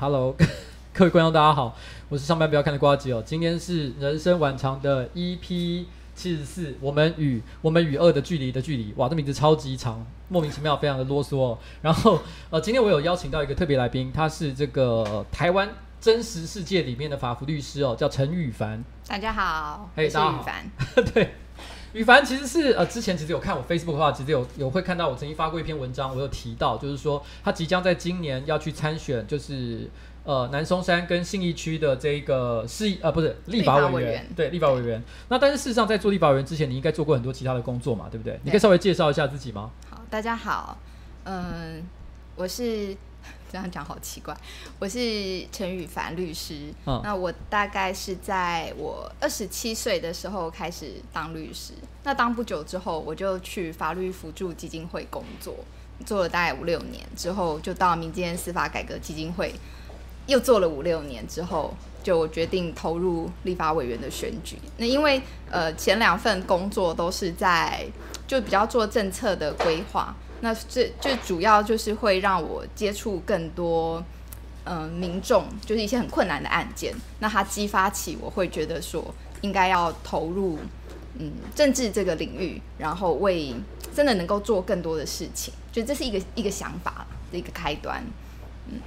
Hello，各位观众，大家好，我是上班不要看的瓜吉哦。今天是人生晚长的 EP 七十四，我们与我们与恶的距离的距离，哇，这名字超级长，莫名其妙，非常的啰嗦哦。然后呃，今天我有邀请到一个特别来宾，他是这个台湾真实世界里面的法服律师哦，叫陈羽凡。大家好，嘿，大家好。对。羽凡其实是呃，之前其实有看我 Facebook 的话，其实有有会看到我曾经发过一篇文章，我有提到，就是说他即将在今年要去参选，就是呃南松山跟信义区的这一个市呃不是立法委员，对立法委员。那但是事实上在做立法委员之前，你应该做过很多其他的工作嘛，对不对？对你可以稍微介绍一下自己吗？好，大家好，嗯，我是。这样讲好奇怪，我是陈宇凡律师。嗯，那我大概是在我二十七岁的时候开始当律师。那当不久之后，我就去法律辅助基金会工作，做了大概五六年之后，就到民间司法改革基金会，又做了五六年之后，就决定投入立法委员的选举。那因为呃前两份工作都是在就比较做政策的规划。那这最主要就是会让我接触更多，嗯、民众就是一些很困难的案件。那它激发起我会觉得说，应该要投入嗯政治这个领域，然后为真的能够做更多的事情。就这是一个一个想法的一个开端。嗯，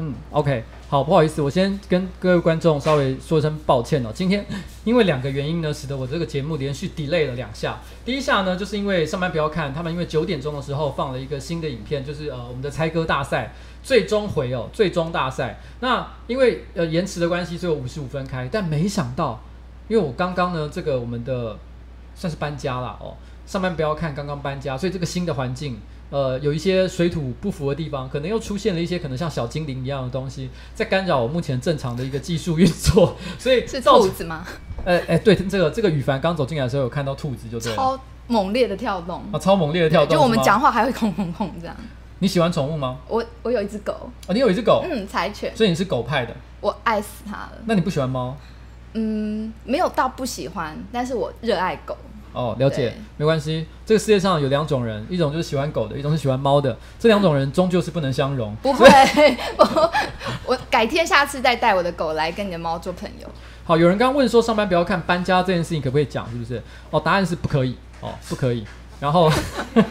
嗯，OK，好，不好意思，我先跟各位观众稍微说声抱歉哦。今天因为两个原因呢，使得我这个节目连续 delay 了两下。第一下呢，就是因为上班不要看他们，因为九点钟的时候放了一个新的影片，就是呃我们的猜歌大赛最终回哦，最终大赛。那因为呃延迟的关系，所以我五十五分开，但没想到，因为我刚刚呢这个我们的算是搬家了哦，上班不要看刚刚搬家，所以这个新的环境。呃，有一些水土不服的地方，可能又出现了一些可能像小精灵一样的东西，在干扰我目前正常的一个技术运作，所以 是兔子吗？呃哎、对，这个这个羽凡刚走进来的时候有看到兔子，就对了，超猛烈的跳动啊，超猛烈的跳动，就我们讲话还会轰轰轰这样。你喜欢宠物吗？我我有一只狗哦，你有一只狗，嗯，柴犬，所以你是狗派的，我爱死它了。那你不喜欢猫？嗯，没有到不喜欢，但是我热爱狗。哦，了解，没关系。这个世界上有两种人，一种就是喜欢狗的，一种是喜欢猫的。这两种人终究是不能相容。不会，我我改天下次再带我的狗来跟你的猫做朋友。好，有人刚刚问说上班不要看搬家这件事情可不可以讲，是不是？哦，答案是不可以。哦，不可以。然后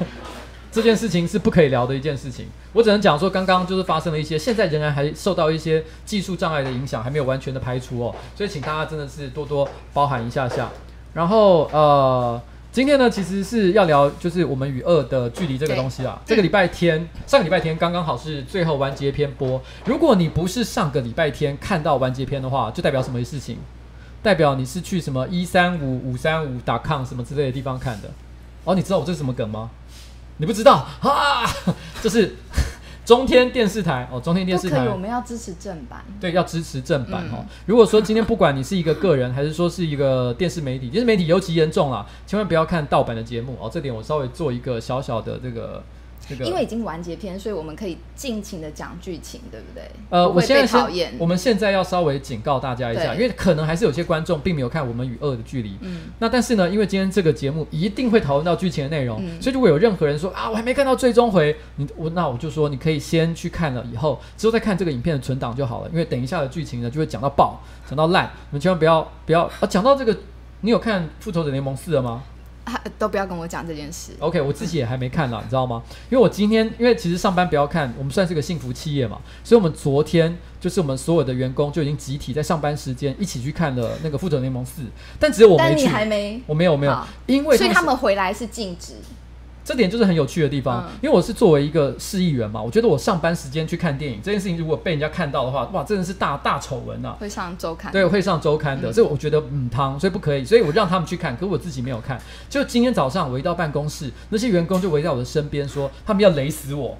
这件事情是不可以聊的一件事情。我只能讲说，刚刚就是发生了一些，现在仍然还受到一些技术障碍的影响，还没有完全的排除哦。所以请大家真的是多多包涵一下下。然后呃，今天呢，其实是要聊就是我们与恶的距离这个东西啊。这个礼拜天，上个礼拜天刚刚好是最后完结篇播。如果你不是上个礼拜天看到完结篇的话，就代表什么事情？代表你是去什么一三五五三五 .com 什么之类的地方看的。哦，你知道我这是什么梗吗？你不知道啊？这是。中天电视台哦，中天电视台，我们要支持正版。对，要支持正版哦。如果说今天不管你是一个个人，还是说是一个电视媒体，电视媒体尤其严重啦，千万不要看盗版的节目哦。这点我稍微做一个小小的这个。因为已经完结篇，所以我们可以尽情的讲剧情，对不对？呃，我现在先，我们现在要稍微警告大家一下，因为可能还是有些观众并没有看《我们与恶的距离》。嗯。那但是呢，因为今天这个节目一定会讨论到剧情的内容，嗯、所以如果有任何人说啊，我还没看到最终回，你我那我就说你可以先去看了，以后之后再看这个影片的存档就好了。因为等一下的剧情呢，就会讲到爆，讲到烂，你们千万不要不要啊！讲到这个，你有看《复仇者联盟四》了吗？都不要跟我讲这件事。OK，我自己也还没看呢，你知道吗？因为我今天，因为其实上班不要看，我们算是个幸福企业嘛，所以我们昨天就是我们所有的员工就已经集体在上班时间一起去看了那个《复仇联盟四》，但只有我没去。但你还没？我没有，没有，因为所以他们回来是禁止。这点就是很有趣的地方，因为我是作为一个市议员嘛，我觉得我上班时间去看电影这件事情，如果被人家看到的话，哇，真的是大大丑闻呐！会上周刊，对，会上周刊的，所以我觉得嗯汤，所以不可以，所以我让他们去看，可是我自己没有看。就今天早上我一到办公室，那些员工就围在我的身边说，他们要雷死我，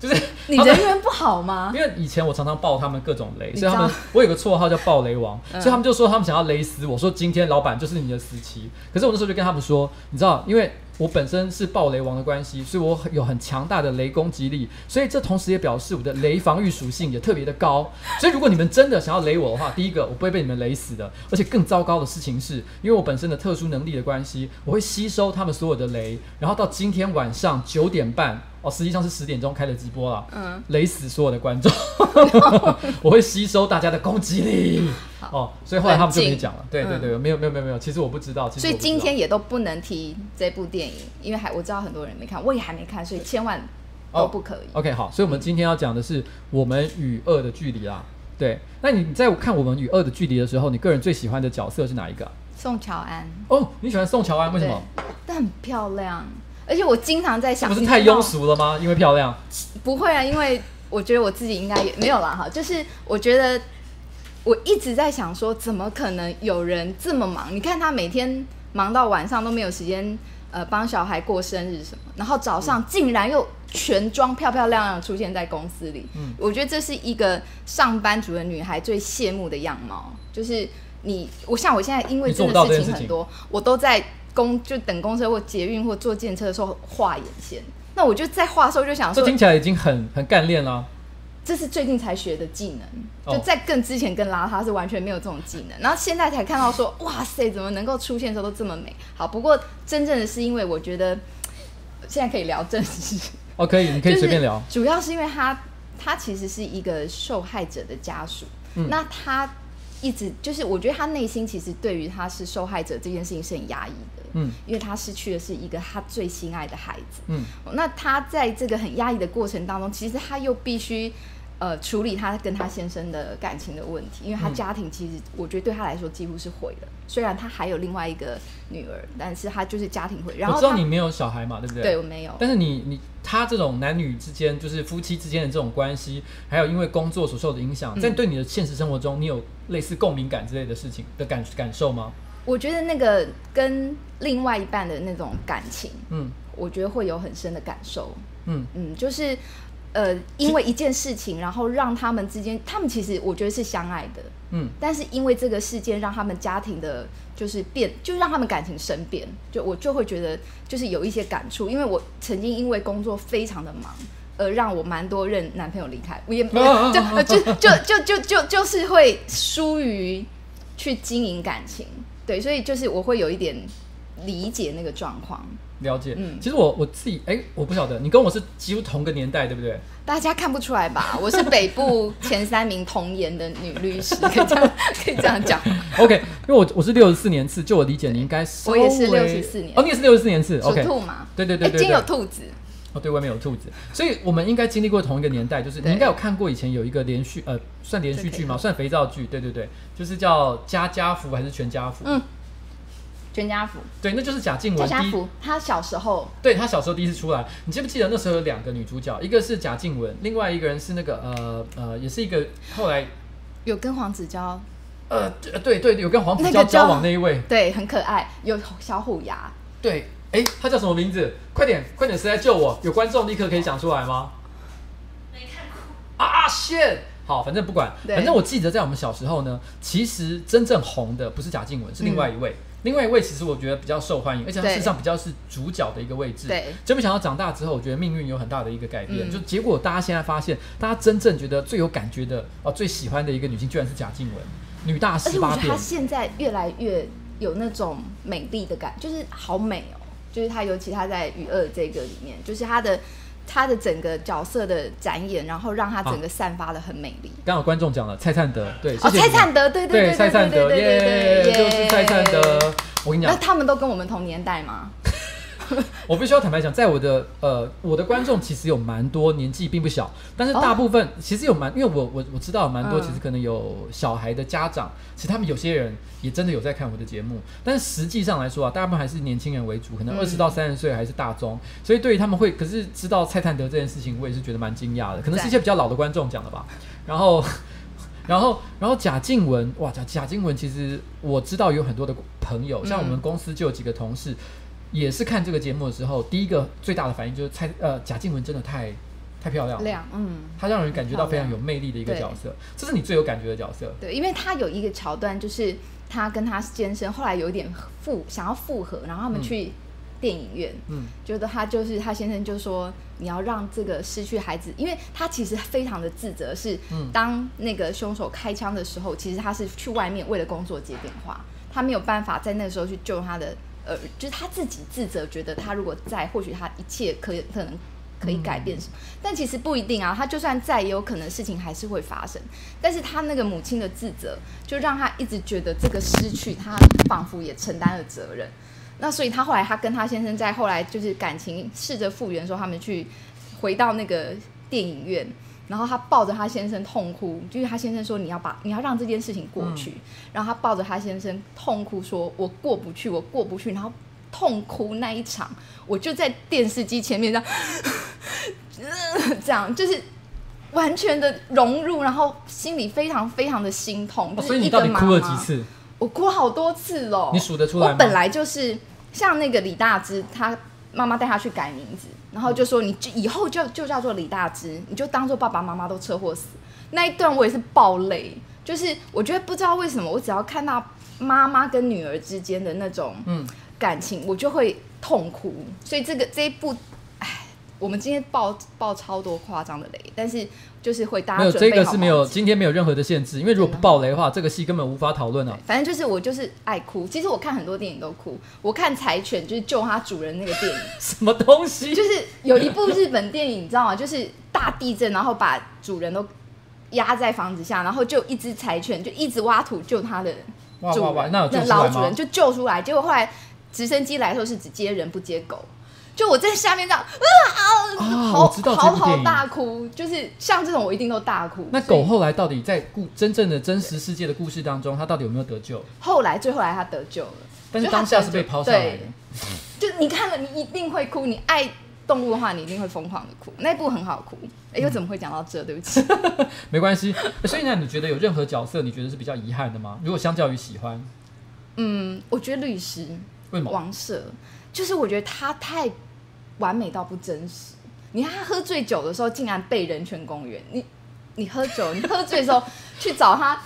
就是 你人缘不好吗？因为以前我常常爆他们各种雷，所以他们我有个绰号叫爆雷王，所以他们就说他们想要雷死我，说今天老板就是你的死期。可是我那时候就跟他们说，你知道，因为。我本身是暴雷王的关系，所以我有很强大的雷攻击力，所以这同时也表示我的雷防御属性也特别的高。所以如果你们真的想要雷我的话，第一个我不会被你们雷死的，而且更糟糕的事情是，因为我本身的特殊能力的关系，我会吸收他们所有的雷，然后到今天晚上九点半。哦，实际上是十点钟开的直播了，嗯，雷死所有的观众，我会吸收大家的攻击力，哦，所以后来他们就没讲了，对对对，没有没有没有没有，其实我不知道，所以今天也都不能提这部电影，因为还我知道很多人没看，我也还没看，所以千万都不可以。OK，好，所以我们今天要讲的是我们与恶的距离啦，对，那你在看我们与恶的距离的时候，你个人最喜欢的角色是哪一个？宋乔安。哦，你喜欢宋乔安，为什么？但很漂亮。而且我经常在想，不是太庸俗了吗？因为漂亮？不会啊，因为我觉得我自己应该也没有啦哈。就是我觉得我一直在想说，怎么可能有人这么忙？你看他每天忙到晚上都没有时间呃帮小孩过生日什么，然后早上竟然又全妆漂漂亮亮出现在公司里。嗯，我觉得这是一个上班族的女孩最羡慕的样貌。就是你，我像我现在因为真的事情很多，我都在。公就等公车或捷运或坐电车的时候画眼线，那我就在画的时候就想说，这听起来已经很很干练了。这是最近才学的技能，就在更之前更邋遢是完全没有这种技能，然后现在才看到说，哇塞，怎么能够出现的时候都这么美好？不过真正的是因为我觉得现在可以聊正事哦，可以，你可以随便聊。主要是因为他他其实是一个受害者的家属，嗯、那他一直就是我觉得他内心其实对于他是受害者这件事情是很压抑的。嗯，因为他失去的是一个他最心爱的孩子。嗯，那他在这个很压抑的过程当中，其实他又必须呃，处理她跟她先生的感情的问题，因为她家庭其实我觉得对她来说几乎是毁了。虽然他还有另外一个女儿，但是他就是家庭毁。然后我知道你没有小孩嘛，对不对？对，我没有。但是你你他这种男女之间，就是夫妻之间的这种关系，还有因为工作所受的影响，在对你的现实生活中，你有类似共鸣感之类的事情的感感受吗？我觉得那个跟另外一半的那种感情，嗯，我觉得会有很深的感受。嗯嗯，就是。呃，因为一件事情，然后让他们之间，他们其实我觉得是相爱的，嗯，但是因为这个事件，让他们家庭的，就是变，就让他们感情生变，就我就会觉得，就是有一些感触，因为我曾经因为工作非常的忙，而让我蛮多任男朋友离开，我也 就就就就就就就是会疏于去经营感情，对，所以就是我会有一点理解那个状况。了解，嗯，其实我我自己，哎、欸，我不晓得，你跟我是几乎同个年代，对不对？大家看不出来吧？我是北部前三名童颜的女律师，可以这样 可以这样讲。OK，因为我我是六十四年次，就我理解，你应该是。我也是六十四年，哦，你也是六十四年次，OK。属兔嘛？对对对对，今天有兔子。哦，对，外面有兔子，所以我们应该经历过同一个年代，就是你应该有看过以前有一个连续，呃，算连续剧吗？算肥皂剧？对对对，就是叫家家福还是全家福？嗯。全家福，对，那就是贾静雯。贾家福，他小时候，对他小时候第一次出来，你记不记得那时候有两个女主角，一个是贾静雯，另外一个人是那个呃呃，也是一个后来有跟黄子佼，呃对对，有跟黄子佼交往那一位，对，很可爱，有小虎牙，对，哎，他叫什么名字？快点快点，谁来救我？有观众立刻可以讲出来吗？没看过啊，shit！好，反正不管，反正我记得在我们小时候呢，其实真正红的不是贾静雯，是另外一位。嗯另外一位其实我觉得比较受欢迎，而且他事实上比较是主角的一个位置。对，真没想到长大之后，我觉得命运有很大的一个改变。嗯、就结果大家现在发现，大家真正觉得最有感觉的哦，最喜欢的一个女性，居然是贾静雯，女大十八变。而且我觉得她现在越来越有那种美丽的感，就是好美哦。就是她，尤其她在《雨二》这个里面，就是她的。他的整个角色的展演，然后让他整个散发的很美丽。刚好观众讲了蔡灿德，对，哦，蔡灿德，对对对，蔡灿德，耶，就是蔡灿德。我跟你讲，那他们都跟我们同年代吗？我必须要坦白讲，在我的呃，我的观众其实有蛮多年纪并不小，但是大部分其实有蛮，因为我我我知道蛮多，其实可能有小孩的家长，其实他们有些人也真的有在看我的节目，但是实际上来说啊，大部分还是年轻人为主，可能二十到三十岁还是大众，所以对于他们会，可是知道蔡探德这件事情，我也是觉得蛮惊讶的，可能是一些比较老的观众讲的吧。然后，然后，然后贾静雯，哇，贾贾静雯，其实我知道有很多的朋友，像我们公司就有几个同事。也是看这个节目的时候，第一个最大的反应就是蔡呃贾静雯真的太太漂亮了，亮嗯，她让人感觉到非常有魅力的一个角色，这是你最有感觉的角色。对，因为她有一个桥段，就是她跟她先生后来有一点复想要复合，然后他们去电影院，嗯，觉得他就是他先生就说你要让这个失去孩子，因为他其实非常的自责，是当那个凶手开枪的时候，其实他是去外面为了工作接电话，他没有办法在那个时候去救他的。呃，就是他自己自责，觉得他如果在，或许他一切可以可能可以改变什么，嗯、但其实不一定啊。他就算在，也有可能事情还是会发生。但是他那个母亲的自责，就让他一直觉得这个失去，他仿佛也承担了责任。那所以他后来，他跟他先生在后来就是感情试着复原的时候，他们去回到那个电影院。然后他抱着他先生痛哭，就是他先生说，你要把你要让这件事情过去。嗯、然后他抱着他先生痛哭说，我过不去，我过不去。然后痛哭那一场，我就在电视机前面这样，这样就是完全的融入，然后心里非常非常的心痛。哦、所以你到底哭了几次？我哭好多次喽。你数得出来吗？我本来就是像那个李大芝，他妈妈带他去改名字。然后就说，你就以后就就叫做李大芝，你就当做爸爸妈妈都车祸死。那一段我也是爆泪，就是我觉得不知道为什么，我只要看到妈妈跟女儿之间的那种嗯感情，嗯、我就会痛哭。所以这个这一部。我们今天爆爆超多夸张的雷，但是就是会大家没有这个是没有今天没有任何的限制，因为如果不爆雷的话，这个戏根本无法讨论啊。反正就是我就是爱哭，其实我看很多电影都哭。我看柴犬就是救它主人那个电影，什么东西？就是有一部日本电影，你知道吗？就是大地震，然后把主人都压在房子下，然后就一只柴犬就一直挖土救它的主人，哇哇哇，那，那老主人就救出来，结果后来直升机来的时候是只接人不接狗。就我在下面这样，啊，啊嚎知道嚎啕大哭，就是像这种我一定都大哭。那狗后来到底在故真正的真实世界的故事当中，它到底有没有得救？后来最后来它得救了，但是当下是被抛上来的。就你看了，你一定会哭。你爱动物的话，你一定会疯狂的哭。那部很好哭。哎、欸，又怎么会讲到这？对不起，没关系。所以呢，你觉得有任何角色你觉得是比较遗憾的吗？如果相较于喜欢，嗯，我觉得律师为什么？王舍，就是我觉得他太完美到不真实。你看他喝醉酒的时候，竟然背人权公约。你你喝酒，你喝醉的时候去找他。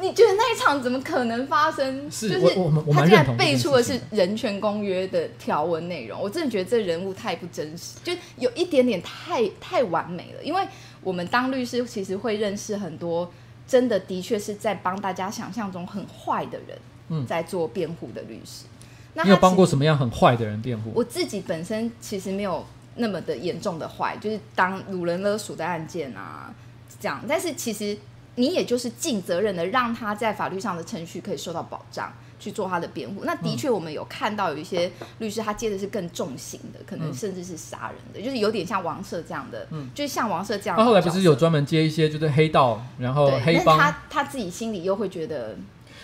你觉得那一场怎么可能发生？是就是他竟然背出的是人权公约的条文内容，我真的觉得这人物太不真实，就有一点点太太完美了。因为我们当律师，其实会认识很多真的的确是在帮大家想象中很坏的人，在做辩护的律师。嗯、那你有帮过什么样很坏的人辩护？我自己本身其实没有那么的严重的坏，就是当掳人勒索的案件啊这样，但是其实。你也就是尽责任的让他在法律上的程序可以受到保障，去做他的辩护。那的确，我们有看到有一些律师他接的是更重刑的，可能甚至是杀人的，就是有点像王社这样的，嗯，就是像王社这样的。他后来不是有专门接一些就是黑道，然后黑帮，他他自己心里又会觉得，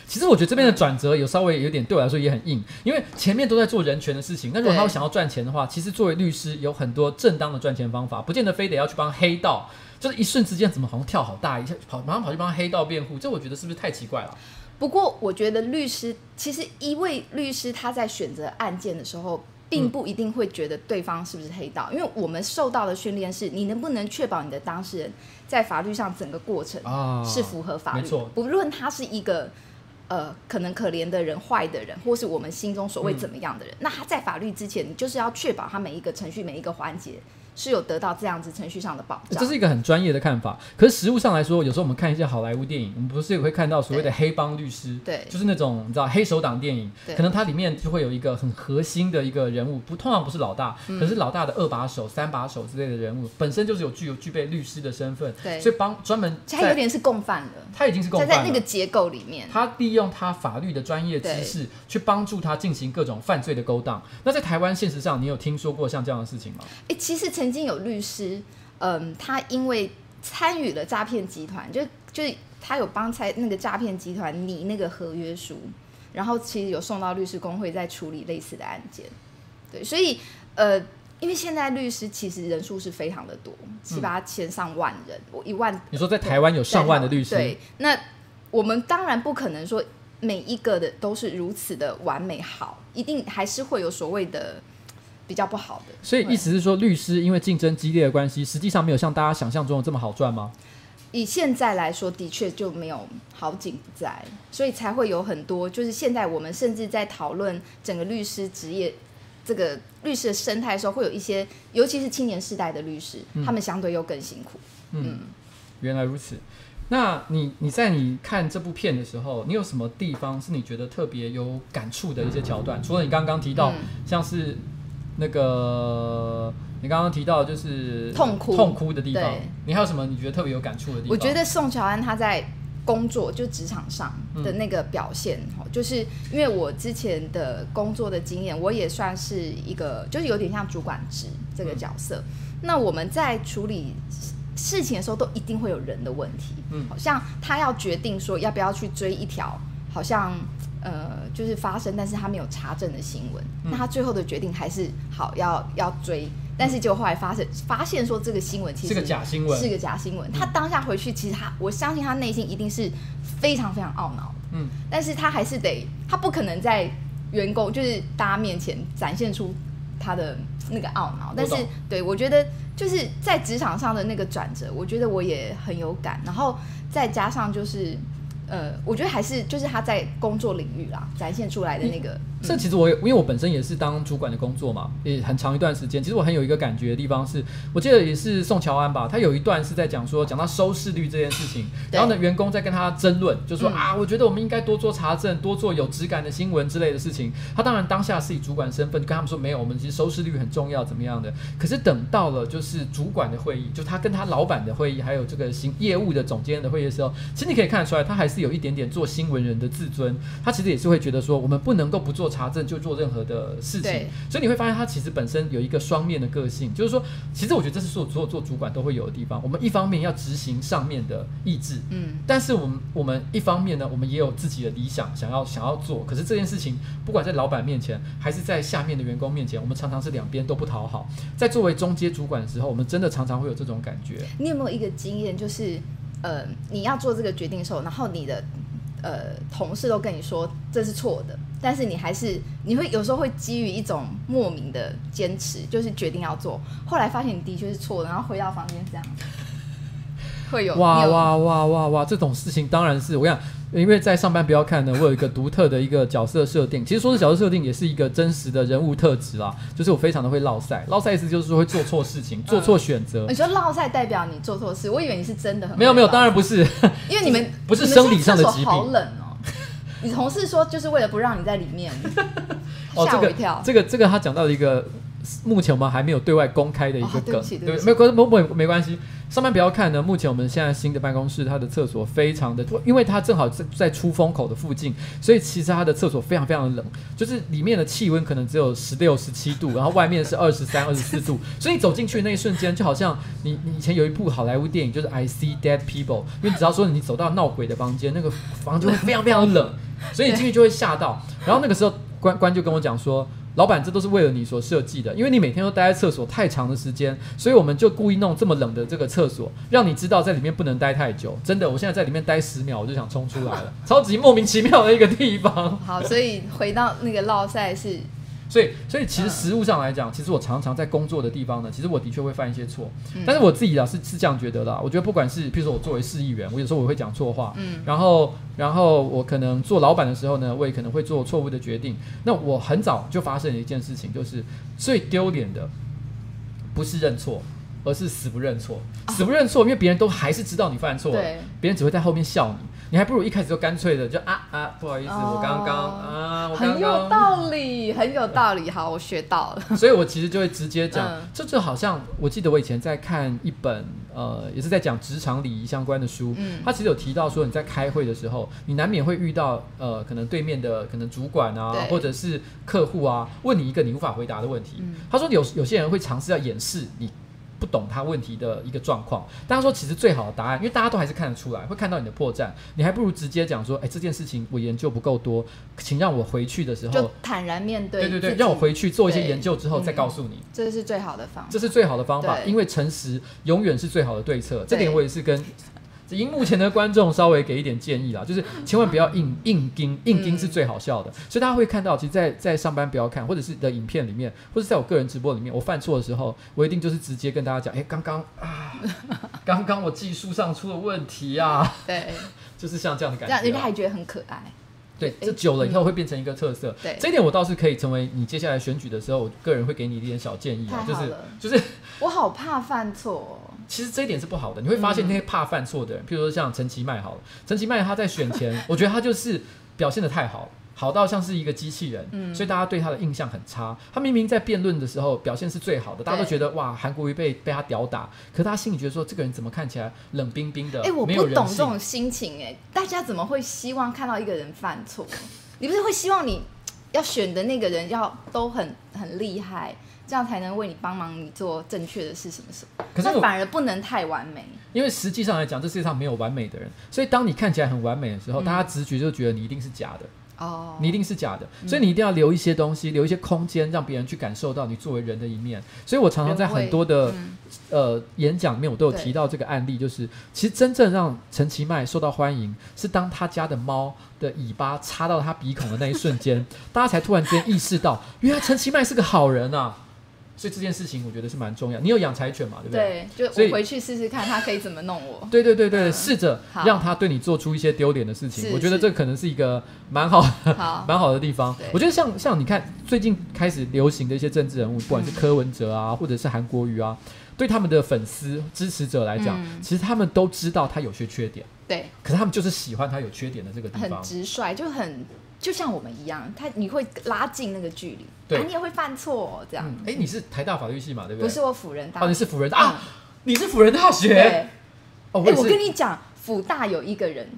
其实我觉得这边的转折有稍微有点对我来说也很硬，因为前面都在做人权的事情。那如果他想要赚钱的话，其实作为律师有很多正当的赚钱方法，不见得非得要去帮黑道。就是一瞬之间，怎么好像跳好大一下，跑马上跑去帮黑道辩护，这我觉得是不是太奇怪了？不过我觉得律师其实一位律师他在选择案件的时候，并不一定会觉得对方是不是黑道，嗯、因为我们受到的训练是，你能不能确保你的当事人在法律上整个过程是符合法律，啊、没错，不论他是一个呃可能可怜的人、坏的人，或是我们心中所谓怎么样的人，嗯、那他在法律之前，你就是要确保他每一个程序、每一个环节。是有得到这样子程序上的保障，这是一个很专业的看法。可是实物上来说，有时候我们看一些好莱坞电影，我们不是也会看到所谓的黑帮律师，对，就是那种你知道黑手党电影，可能它里面就会有一个很核心的一个人物，不通常不是老大，嗯、可是老大的二把手、三把手之类的人物，本身就是有具有具备律师的身份，对，所以帮专门他有点是共犯的，他已经是共犯在那个结构里面，他利用他法律的专业知识去帮助他进行各种犯罪的勾当。那在台湾现实上，你有听说过像这样的事情吗？哎、欸，其实曾经有律师。嗯，他因为参与了诈骗集团，就就他有帮猜那个诈骗集团拟那个合约书，然后其实有送到律师工会在处理类似的案件。对，所以呃，因为现在律师其实人数是非常的多，七八千上万人，我一万。你说在台湾有上万的律师？对，那我们当然不可能说每一个的都是如此的完美好，一定还是会有所谓的。比较不好的，所以意思是说，律师因为竞争激烈的关系，实际上没有像大家想象中的这么好赚吗？以现在来说，的确就没有好景不在，所以才会有很多。就是现在我们甚至在讨论整个律师职业这个律师的生态的时候，会有一些，尤其是青年世代的律师，嗯、他们相对又更辛苦。嗯，嗯原来如此。那你你在你看这部片的时候，你有什么地方是你觉得特别有感触的一些桥段？嗯、除了你刚刚提到，嗯、像是。那个，你刚刚提到就是痛哭痛哭的地方，你还有什么你觉得特别有感触的地方？我觉得宋乔安他在工作就职场上的那个表现，嗯、就是因为我之前的工作的经验，我也算是一个，就是有点像主管职这个角色。嗯、那我们在处理事情的时候，都一定会有人的问题，嗯，好像他要决定说要不要去追一条，好像。呃，就是发生，但是他没有查证的新闻，嗯、那他最后的决定还是好要要追，但是就后来发生发现说这个新闻其实是个假新闻，是个假新闻。他当下回去，其实他我相信他内心一定是非常非常懊恼，嗯，但是他还是得，他不可能在员工就是大家面前展现出他的那个懊恼，但是我对我觉得就是在职场上的那个转折，我觉得我也很有感，然后再加上就是。呃，我觉得还是就是他在工作领域啦，展现出来的那个。这、嗯、其实我因为我本身也是当主管的工作嘛，也很长一段时间。其实我很有一个感觉的地方是，我记得也是宋乔安吧，他有一段是在讲说，讲到收视率这件事情，然后呢，员工在跟他争论，就说、嗯、啊，我觉得我们应该多做查证，多做有质感的新闻之类的事情。他当然当下是以主管身份就跟他们说，没有，我们其实收视率很重要，怎么样的。可是等到了就是主管的会议，就他跟他老板的会议，还有这个新业务的总监的会议的时候，其实你可以看得出来，他还。是有一点点做新闻人的自尊，他其实也是会觉得说，我们不能够不做查证就做任何的事情。所以你会发现，他其实本身有一个双面的个性，就是说，其实我觉得这是所有所有做主管都会有的地方。我们一方面要执行上面的意志，嗯，但是我们我们一方面呢，我们也有自己的理想，想要想要做。可是这件事情，不管在老板面前，还是在下面的员工面前，我们常常是两边都不讨好。在作为中阶主管的时候，我们真的常常会有这种感觉。你有没有一个经验，就是呃，你要做这个决定的时候，然后你的呃同事都跟你说这是错的，但是你还是你会有时候会基于一种莫名的坚持，就是决定要做。后来发现你的确是错的，然后回到房间这样，会有哇哇哇哇哇这种事情，当然是我想。因为在上班不要看呢，我有一个独特的一个角色设定。其实说是角色设定，也是一个真实的人物特质啦。就是我非常的会落赛，落赛意思就是说会做错事情，做错选择。你说落赛代表你做错事？我以为你是真的很没有没有，当然不是，因为你们不是生理上的疾病。好冷哦！你同事说就是为了不让你在里面，吓我一跳。哦，这个这个这个他讲到了一个。目前我们还没有对外公开的一个梗，对，没关没没没关系。上班不要看呢。目前我们现在新的办公室，它的厕所非常的，因为它正好在在出风口的附近，所以其实它的厕所非常非常的冷，就是里面的气温可能只有十六、十七度，然后外面是二十三、二十四度，所以你走进去的那一瞬间，就好像你你以前有一部好莱坞电影，就是 I See Dead People，因为只要说你走到闹鬼的房间，那个房间会非常非常冷，所以你进去就会吓到。然后那个时候关关就跟我讲说。老板，这都是为了你所设计的，因为你每天都待在厕所太长的时间，所以我们就故意弄这么冷的这个厕所，让你知道在里面不能待太久。真的，我现在在里面待十秒，我就想冲出来了，超级莫名其妙的一个地方。好，所以回到那个落赛是。所以，所以其实实物上来讲，其实我常常在工作的地方呢，其实我的确会犯一些错。但是我自己啊是是这样觉得的，我觉得不管是，譬如说我作为市议员，我有时候我会讲错话，嗯，然后，然后我可能做老板的时候呢，我也可能会做错误的决定。那我很早就发生了一件事情，就是最丢脸的不是认错，而是死不认错。死不认错，因为别人都还是知道你犯错，了，别人只会在后面笑你。你还不如一开始就干脆的就啊啊，不好意思，哦、我刚刚啊，我刚刚很有道理，很有道理。好，我学到了。所以我其实就会直接讲，这、嗯、就好像我记得我以前在看一本呃，也是在讲职场礼仪相关的书，嗯，他其实有提到说你在开会的时候，你难免会遇到呃，可能对面的可能主管啊，或者是客户啊，问你一个你无法回答的问题。嗯、他说有有些人会尝试要掩饰你。不懂他问题的一个状况，大家说其实最好的答案，因为大家都还是看得出来，会看到你的破绽，你还不如直接讲说，哎，这件事情我研究不够多，请让我回去的时候就坦然面对。对对对，让我回去做一些研究之后再告诉你，这是最好的方法。这是最好的方法，因为诚实永远是最好的对策。这点我也是跟。荧幕前的观众稍微给一点建议啦，就是千万不要硬硬盯，硬盯是最好笑的。所以大家会看到，其实在，在在上班不要看，或者是的影片里面，或者在我个人直播里面，我犯错的时候，我一定就是直接跟大家讲，哎，刚刚啊，刚刚我技术上出了问题啊，对，就是像这样的感觉，这样人家还觉得很可爱。对，这久了以后会变成一个特色。对，这一点我倒是可以成为你接下来选举的时候，我个人会给你一点小建议啊，就是就是，我好怕犯错。其实这一点是不好的，你会发现那些怕犯错的人，嗯、譬如说像陈其迈好了，陈其迈他在选前，我觉得他就是表现的太好，好到像是一个机器人，嗯、所以大家对他的印象很差。他明明在辩论的时候表现是最好的，大家都觉得哇，韩国瑜被被他屌打，可是他心里觉得说这个人怎么看起来冷冰冰的？哎、欸，我不懂这种心情哎，大家怎么会希望看到一个人犯错？你不是会希望你要选的那个人要都很很厉害？这样才能为你帮忙，你做正确的事什么时候，可是反而不能太完美。因为实际上来讲，这世界上没有完美的人，所以当你看起来很完美的时候，嗯、大家直觉就觉得你一定是假的。哦，你一定是假的，所以你一定要留一些东西，嗯、留一些空间，让别人去感受到你作为人的一面。所以我常常在很多的、嗯、呃演讲里面，我都有提到这个案例，就是其实真正让陈其迈受到欢迎，是当他家的猫的尾巴插到他鼻孔的那一瞬间，大家才突然间意识到，原来陈其迈是个好人啊。所以这件事情我觉得是蛮重要。你有养柴犬嘛？对不对？对，就我回去试试看，他可以怎么弄我。对对对对，试着让他对你做出一些丢脸的事情。我觉得这可能是一个蛮好、蛮好的地方。我觉得像像你看，最近开始流行的一些政治人物，不管是柯文哲啊，或者是韩国瑜啊，对他们的粉丝支持者来讲，其实他们都知道他有些缺点。对。可是他们就是喜欢他有缺点的这个地方。很直率，就很。就像我们一样，他你会拉近那个距离，对，你也会犯错这样。哎，你是台大法律系嘛，对不对？不是我辅仁大学。哦，你是辅仁大啊？你是辅仁大学？对。哦，我跟你讲，辅大有一个人，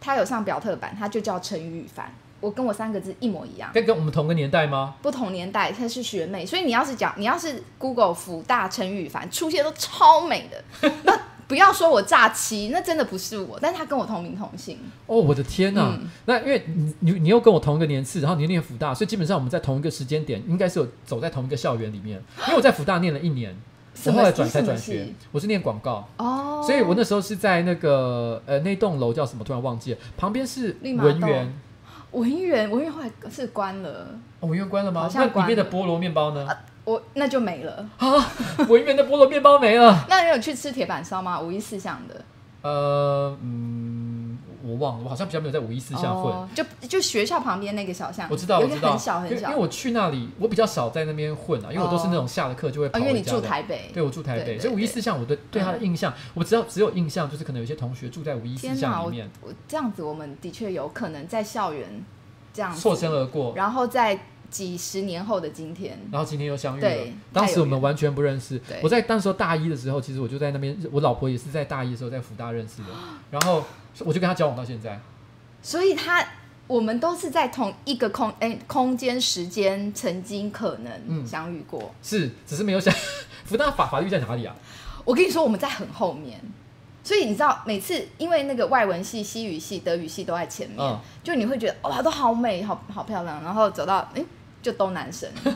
他有上表特版，他就叫陈宇凡。我跟我三个字一模一样。跟跟我们同个年代吗？不同年代，他是学妹，所以你要是讲，你要是 Google 辅大陈宇凡出现都超美的。那不要说我诈欺，那真的不是我，但是他跟我同名同姓。哦，我的天呐、啊！嗯、那因为你你你又跟我同一个年次，然后你念福大，所以基本上我们在同一个时间点，应该是有走在同一个校园里面。因为我在福大念了一年。我后来转才转学，我是念广告哦，所以我那时候是在那个呃那栋楼叫什么？突然忘记了，旁边是文园，文园文园后来是关了，哦，文园关了吗？那里面的菠萝面包呢？啊、我那就没了啊，文园的菠萝面包没了。那你有去吃铁板烧吗？五一四巷的？呃嗯。我忘了，我好像比较没有在五一四巷混，就就学校旁边那个小巷，我知道，我知道，很小很小。因为我去那里，我比较少在那边混啊，因为我都是那种下了课就会跑。因为你住台北，对，我住台北，所以五一四巷我对对他的印象，我只要只有印象就是可能有些同学住在五一四巷里面。我这样子，我们的确有可能在校园这样错身而过，然后在几十年后的今天，然后今天又相遇了。当时我们完全不认识。我在当时候大一的时候，其实我就在那边，我老婆也是在大一的时候在福大认识的，然后我就跟她交往到现在。所以他，我们都是在同一个空哎空间时间曾经可能相遇过，嗯、是只是没有想，福大法法律在哪里啊？我跟你说，我们在很后面，所以你知道，每次因为那个外文系、西语系、德语系都在前面，嗯、就你会觉得哇，都好美，好好漂亮，然后走到哎，就都男生。对，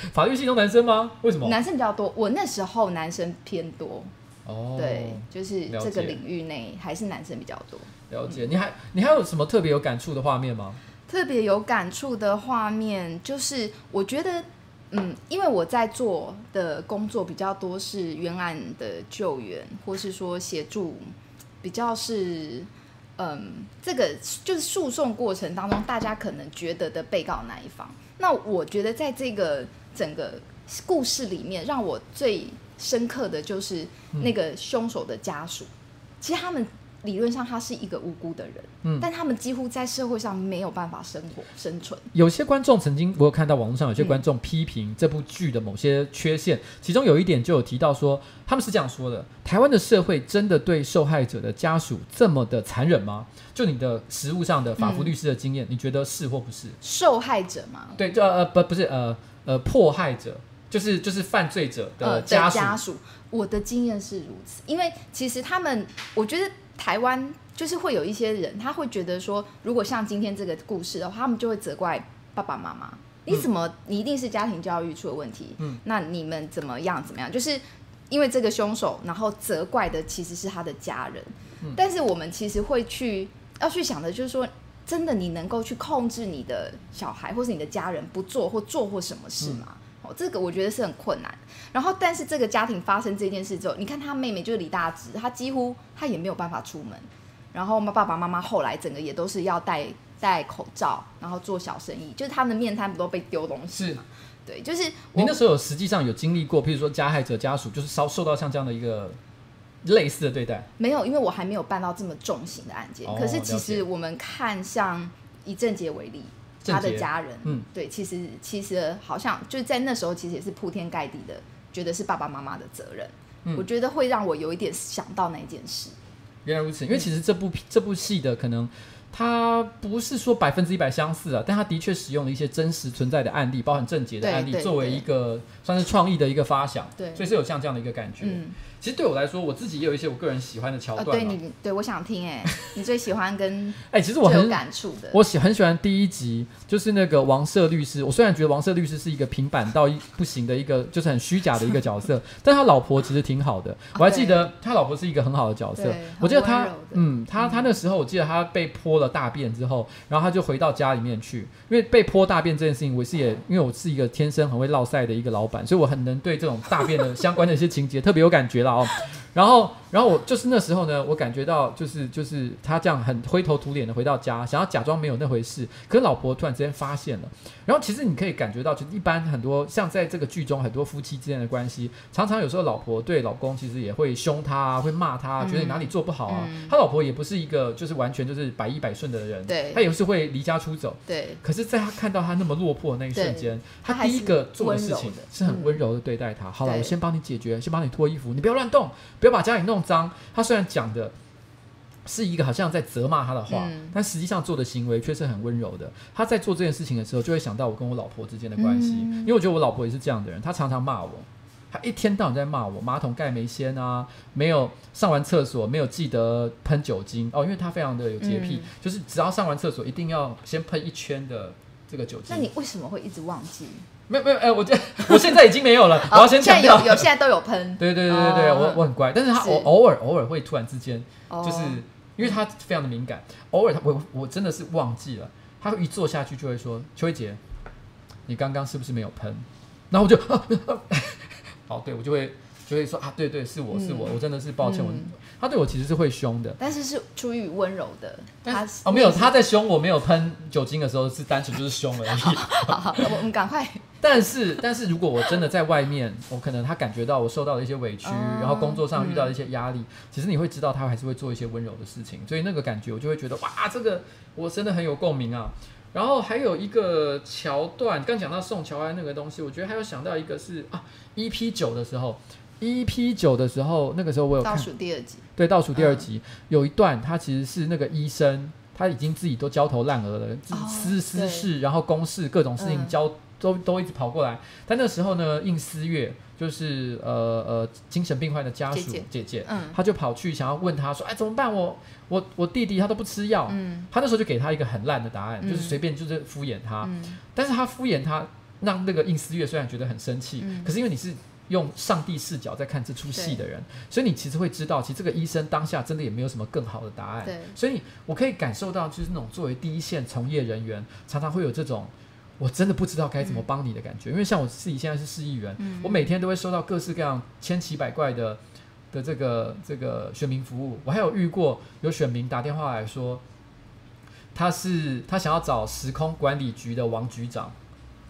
法律系都男生吗？为什么？男生比较多，我那时候男生偏多。哦，对，就是这个领域内还是男生比较多。了解，你还你还有什么特别有感触的画面吗？特别有感触的画面就是，我觉得，嗯，因为我在做的工作比较多是冤案的救援，或是说协助，比较是，嗯，这个就是诉讼过程当中大家可能觉得的被告那一方。那我觉得在这个整个故事里面，让我最深刻的就是那个凶手的家属，其实他们。理论上他是一个无辜的人，嗯，但他们几乎在社会上没有办法生活生存。有些观众曾经，我有看到网络上有些观众批评这部剧的某些缺陷，嗯、其中有一点就有提到说，他们是这样说的：台湾的社会真的对受害者的家属这么的残忍吗？就你的实务上的法服律师的经验，嗯、你觉得是或不是？受害者吗？对，就呃不不是呃呃迫害者，就是就是犯罪者的家属。呃、家属，我的经验是如此，因为其实他们，我觉得。台湾就是会有一些人，他会觉得说，如果像今天这个故事的话，他们就会责怪爸爸妈妈，你怎么，你一定是家庭教育出了问题，嗯，那你们怎么样怎么样？就是因为这个凶手，然后责怪的其实是他的家人，嗯，但是我们其实会去要去想的，就是说，真的你能够去控制你的小孩或是你的家人不做或做或什么事吗？嗯这个我觉得是很困难。然后，但是这个家庭发生这件事之后，你看他妹妹就是李大芝，他几乎他也没有办法出门。然后，爸爸妈妈后来整个也都是要戴戴口罩，然后做小生意，就是他们的面摊不都被丢东西？是，对，就是。你那时候有实际上有经历过，譬如说加害者家属就是受受到像这样的一个类似的对待？没有，因为我还没有办到这么重型的案件。哦，可是其实我们看像以郑杰为例。他的家人，嗯，对，其实其实好像就是在那时候，其实也是铺天盖地的，觉得是爸爸妈妈的责任。嗯，我觉得会让我有一点想到那件事。原来如此，因为其实这部这部戏的可能。它不是说百分之一百相似啊，但它的确使用了一些真实存在的案例，包含郑杰的案例，作为一个算是创意的一个发想，对，所以是有像这样的一个感觉。嗯，其实对我来说，我自己也有一些我个人喜欢的桥段。对你，对我想听哎，你最喜欢跟 哎，其实我很有感触的，我喜很喜欢第一集，就是那个王赦律师。我虽然觉得王赦律师是一个平板到不行的一个，就是很虚假的一个角色，但他老婆其实挺好的。我还记得他老婆是一个很好的角色，我记得他，嗯，他他那时候我记得他被泼了。大便之后，然后他就回到家里面去，因为被泼大便这件事情，我是也因为我是一个天生很会落赛的一个老板，所以我很能对这种大便的相关的一些情节特别有感觉了哦。然后，然后我就是那时候呢，我感觉到就是就是他这样很灰头土脸的回到家，想要假装没有那回事，可是老婆突然之间发现了。然后其实你可以感觉到，就一般很多像在这个剧中很多夫妻之间的关系，常常有时候老婆对老公其实也会凶他啊，会骂他啊，觉得你哪里做不好啊。嗯，他老婆也不是一个就是完全就是百依百顺的人，对，他也是会离家出走。对。可是，在他看到他那么落魄的那一瞬间，他第一个做的事情是很温柔的对待他。好了，我先帮你解决，先帮你脱衣服，你不要乱动。不要把家里弄脏。他虽然讲的是一个好像在责骂他的话，嗯、但实际上做的行为却是很温柔的。他在做这件事情的时候，就会想到我跟我老婆之间的关系，嗯、因为我觉得我老婆也是这样的人，她常常骂我，她一天到晚在骂我，马桶盖没掀啊，没有上完厕所没有记得喷酒精哦，因为她非常的有洁癖，嗯、就是只要上完厕所一定要先喷一圈的这个酒精。那你为什么会一直忘记？没有没有，哎，我这 我现在已经没有了，我要先强调，有有现在都有喷。对对对对对，我我很乖，但是他偶偶尔偶尔会突然之间就是。因为他非常的敏感，偶尔他我我真的是忘记了，他会一坐下去就会说：“秋薇姐，你刚刚是不是没有喷？”然后我就，哦，对，我就会就会说啊，对对，是我是我，我真的是抱歉，我他对我其实是会凶的，但是是出于温柔的，他哦没有他在凶我没有喷酒精的时候是单纯就是凶而已。好好，我们赶快。但是，但是如果我真的在外面，我可能他感觉到我受到了一些委屈，嗯、然后工作上遇到了一些压力，嗯、其实你会知道他还是会做一些温柔的事情，所以那个感觉我就会觉得哇，这个我真的很有共鸣啊。然后还有一个桥段，刚讲到宋乔安那个东西，我觉得还有想到一个是啊，EP 九的时候，EP 九的时候，那个时候我有看倒数第二集，对，倒数第二集、嗯、有一段，他其实是那个医生，他已经自己都焦头烂额了，哦、私私事，然后公事各种事情交。嗯都都一直跑过来，但那时候呢，应思月就是呃呃精神病患的家属姐姐，嗯，他就跑去想要问他说，哎，怎么办？我我我弟弟他都不吃药，嗯，他那时候就给他一个很烂的答案，嗯、就是随便就是敷衍他，嗯、但是他敷衍他，让那个应思月虽然觉得很生气，嗯、可是因为你是用上帝视角在看这出戏的人，所以你其实会知道，其实这个医生当下真的也没有什么更好的答案，对，所以我可以感受到，就是那种作为第一线从业人员，常常会有这种。我真的不知道该怎么帮你的感觉，嗯、因为像我自己现在是市议员，嗯、我每天都会收到各式各样千奇百怪的的这个这个选民服务。我还有遇过有选民打电话来说，他是他想要找时空管理局的王局长，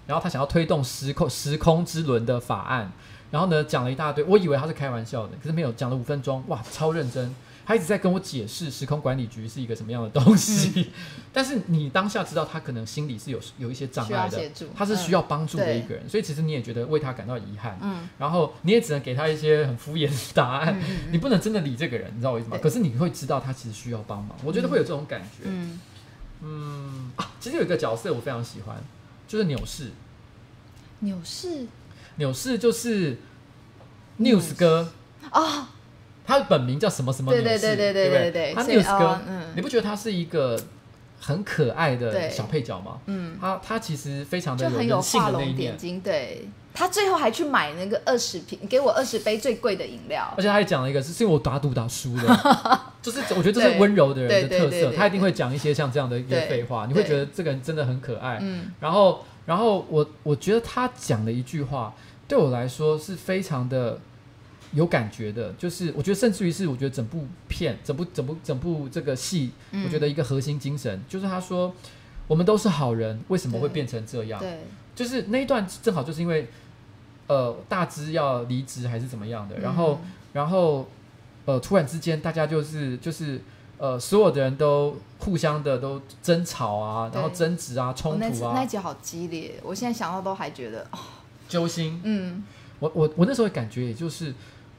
然后他想要推动时空时空之轮的法案，然后呢讲了一大堆，我以为他是开玩笑的，可是没有，讲了五分钟，哇，超认真。他一直在跟我解释时空管理局是一个什么样的东西，嗯、但是你当下知道他可能心里是有有一些障碍的，他是需要帮助的一个人，嗯、所以其实你也觉得为他感到遗憾，嗯，然后你也只能给他一些很敷衍的答案，嗯、你不能真的理这个人，你知道我意思吗？可是你会知道他其实需要帮忙，我觉得会有这种感觉，嗯，嗯啊，其实有一个角色我非常喜欢，就是纽氏，纽氏，纽氏就是 News 哥。啊。他的本名叫什么什么纽士，对对对对对对，他 News 哥，你不觉得他是一个很可爱的小配角吗？嗯，他他其实非常的有人性的那一面。对，他最后还去买那个二十瓶，给我二十杯最贵的饮料。而且他还讲了一个，是是因为我打赌打输了，就是我觉得这是温柔的人的特色。他一定会讲一些像这样的一个废话，你会觉得这个人真的很可爱。嗯，然后然后我我觉得他讲的一句话对我来说是非常的。有感觉的，就是我觉得，甚至于是我觉得整部片、整部、整部、整部这个戏，嗯、我觉得一个核心精神就是他说，我们都是好人，为什么会变成这样？对，就是那一段正好就是因为，呃，大支要离职还是怎么样的，然后，嗯、然后，呃，突然之间大家就是就是呃，所有的人都互相的都争吵啊，然后争执啊，冲突啊，那集好激烈，我现在想到都还觉得哦，揪心。嗯，我我我那时候感觉也就是。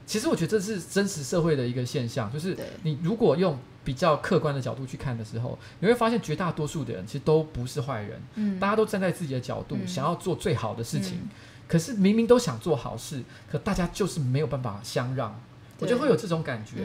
其实我觉得这是真实社会的一个现象，就是你如果用比较客观的角度去看的时候，你会发现绝大多数的人其实都不是坏人，嗯，大家都站在自己的角度想要做最好的事情，可是明明都想做好事，可大家就是没有办法相让，我觉得会有这种感觉。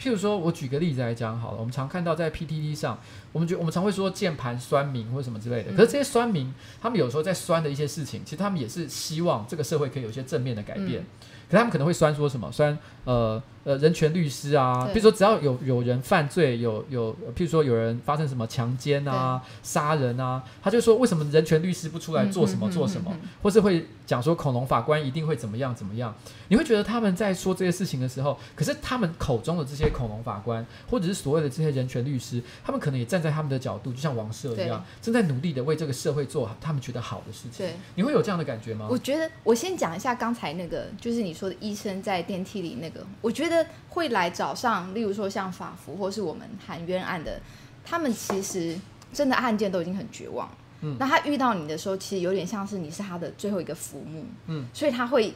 譬如说，我举个例子来讲好了，我们常看到在 PTT 上，我们觉我们常会说键盘酸民或什么之类的，可是这些酸民，他们有时候在酸的一些事情，其实他们也是希望这个社会可以有一些正面的改变。可他们可能会酸说什么？酸呃呃人权律师啊，比如说只要有有人犯罪，有有譬如说有人发生什么强奸啊、杀人啊，他就说为什么人权律师不出来做什么做什么，或是会讲说恐龙法官一定会怎么样怎么样？你会觉得他们在说这些事情的时候，可是他们口中的这些恐龙法官，或者是所谓的这些人权律师，他们可能也站在他们的角度，就像王赦一样，正在努力的为这个社会做他们觉得好的事情。你会有这样的感觉吗？我觉得我先讲一下刚才那个，就是你。说的医生在电梯里那个，我觉得会来找上，例如说像法服或是我们喊冤案的，他们其实真的案件都已经很绝望。嗯，那他遇到你的时候，其实有点像是你是他的最后一个浮木。嗯，所以他会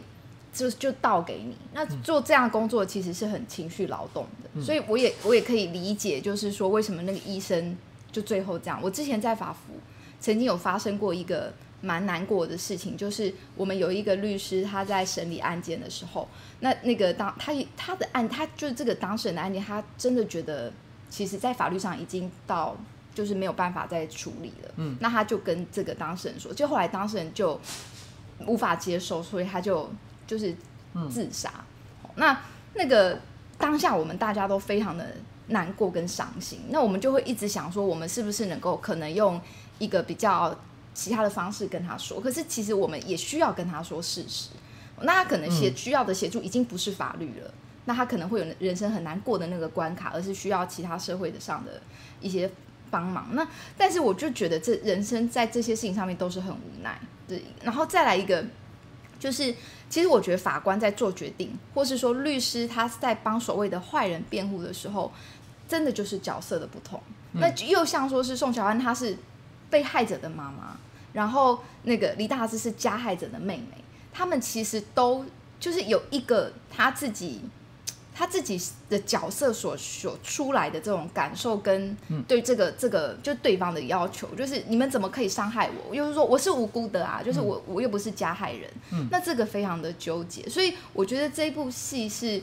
就就倒给你。那做这样工作其实是很情绪劳动的，嗯、所以我也我也可以理解，就是说为什么那个医生就最后这样。我之前在法服曾经有发生过一个蛮难过的事情，就是我们有一个律师他在审理案件的时候，那那个当他他的案，他就是这个当事人的案件，他真的觉得其实在法律上已经到。就是没有办法再处理了，嗯，那他就跟这个当事人说，就后来当事人就无法接受，所以他就就是自杀。嗯、那那个当下我们大家都非常的难过跟伤心，那我们就会一直想说，我们是不是能够可能用一个比较其他的方式跟他说？可是其实我们也需要跟他说事实。那他可能协需要的协助已经不是法律了，嗯、那他可能会有人生很难过的那个关卡，而是需要其他社会的上的一些。帮忙那，但是我就觉得这人生在这些事情上面都是很无奈，对。然后再来一个，就是其实我觉得法官在做决定，或是说律师他在帮所谓的坏人辩护的时候，真的就是角色的不同。嗯、那又像说是宋乔安，他是被害者的妈妈，然后那个李大师是加害者的妹妹，他们其实都就是有一个他自己。他自己的角色所所出来的这种感受，跟对这个这个就对方的要求，就是你们怎么可以伤害我？就是说我是无辜的啊，就是我我又不是加害人，那这个非常的纠结。所以我觉得这部戏是，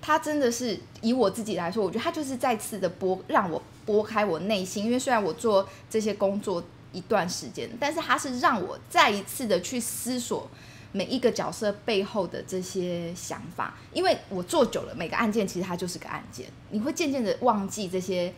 他真的是以我自己来说，我觉得他就是再次的拨让我拨开我内心，因为虽然我做这些工作一段时间，但是它是让我再一次的去思索。每一个角色背后的这些想法，因为我做久了，每个案件其实它就是个案件，你会渐渐的忘记这些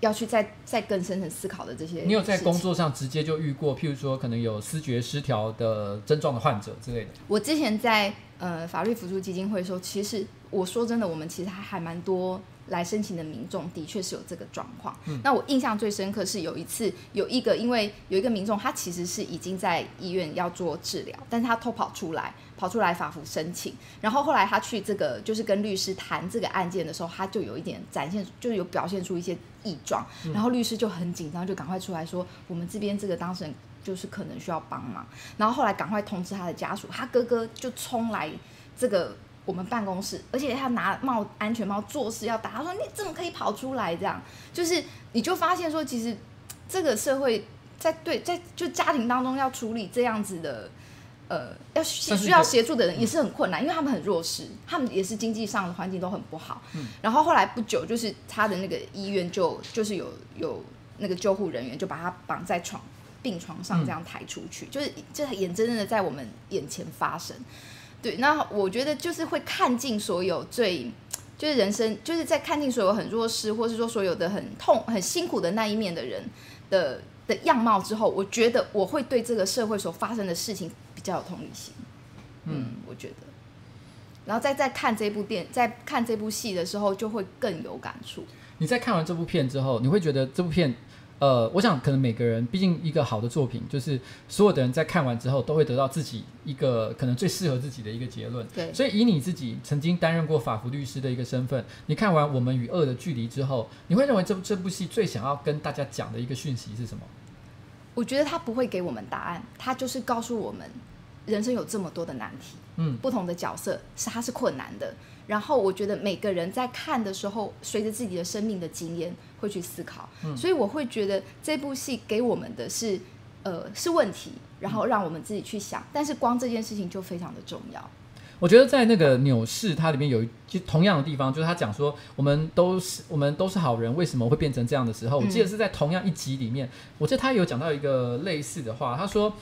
要去再再更深层思考的这些。你有在工作上直接就遇过，譬如说可能有思觉失调的症状的患者之类的？我之前在呃法律辅助基金会的时候，其实我说真的，我们其实还还蛮多。来申请的民众的确是有这个状况。嗯、那我印象最深刻是有一次，有一个因为有一个民众，他其实是已经在医院要做治疗，但是他偷跑出来，跑出来法服申请。然后后来他去这个就是跟律师谈这个案件的时候，他就有一点展现，就有表现出一些异状。嗯、然后律师就很紧张，就赶快出来说，我们这边这个当事人就是可能需要帮忙。然后后来赶快通知他的家属，他哥哥就冲来这个。我们办公室，而且他拿帽安全帽做事要打，他说：“你怎么可以跑出来？”这样就是你就发现说，其实这个社会在对在就家庭当中要处理这样子的呃要需要协助的人也是很困难，因为他们很弱势，他们也是经济上的环境都很不好。嗯，然后后来不久，就是他的那个医院就就是有有那个救护人员就把他绑在床病床上这样抬出去，嗯、就是这眼睁睁的在我们眼前发生。对，那我觉得就是会看尽所有最，就是人生，就是在看尽所有很弱势，或是说所有的很痛、很辛苦的那一面的人的的样貌之后，我觉得我会对这个社会所发生的事情比较有同理心。嗯，嗯，我觉得，然后再再看这部电，在看这部戏的时候，就会更有感触。你在看完这部片之后，你会觉得这部片？呃，我想可能每个人，毕竟一个好的作品，就是所有的人在看完之后都会得到自己一个可能最适合自己的一个结论。对，所以以你自己曾经担任过法服律师的一个身份，你看完《我们与恶的距离》之后，你会认为这这部戏最想要跟大家讲的一个讯息是什么？我觉得他不会给我们答案，他就是告诉我们，人生有这么多的难题，嗯，不同的角色是他是困难的。然后我觉得每个人在看的时候，随着自己的生命的经验会去思考，嗯、所以我会觉得这部戏给我们的是，呃，是问题，然后让我们自己去想。但是光这件事情就非常的重要。我觉得在那个纽氏，它里面有一就同样的地方，就是他讲说，我们都是我们都是好人，为什么会变成这样的时候？我记得是在同样一集里面，我记得他有讲到一个类似的话，他说。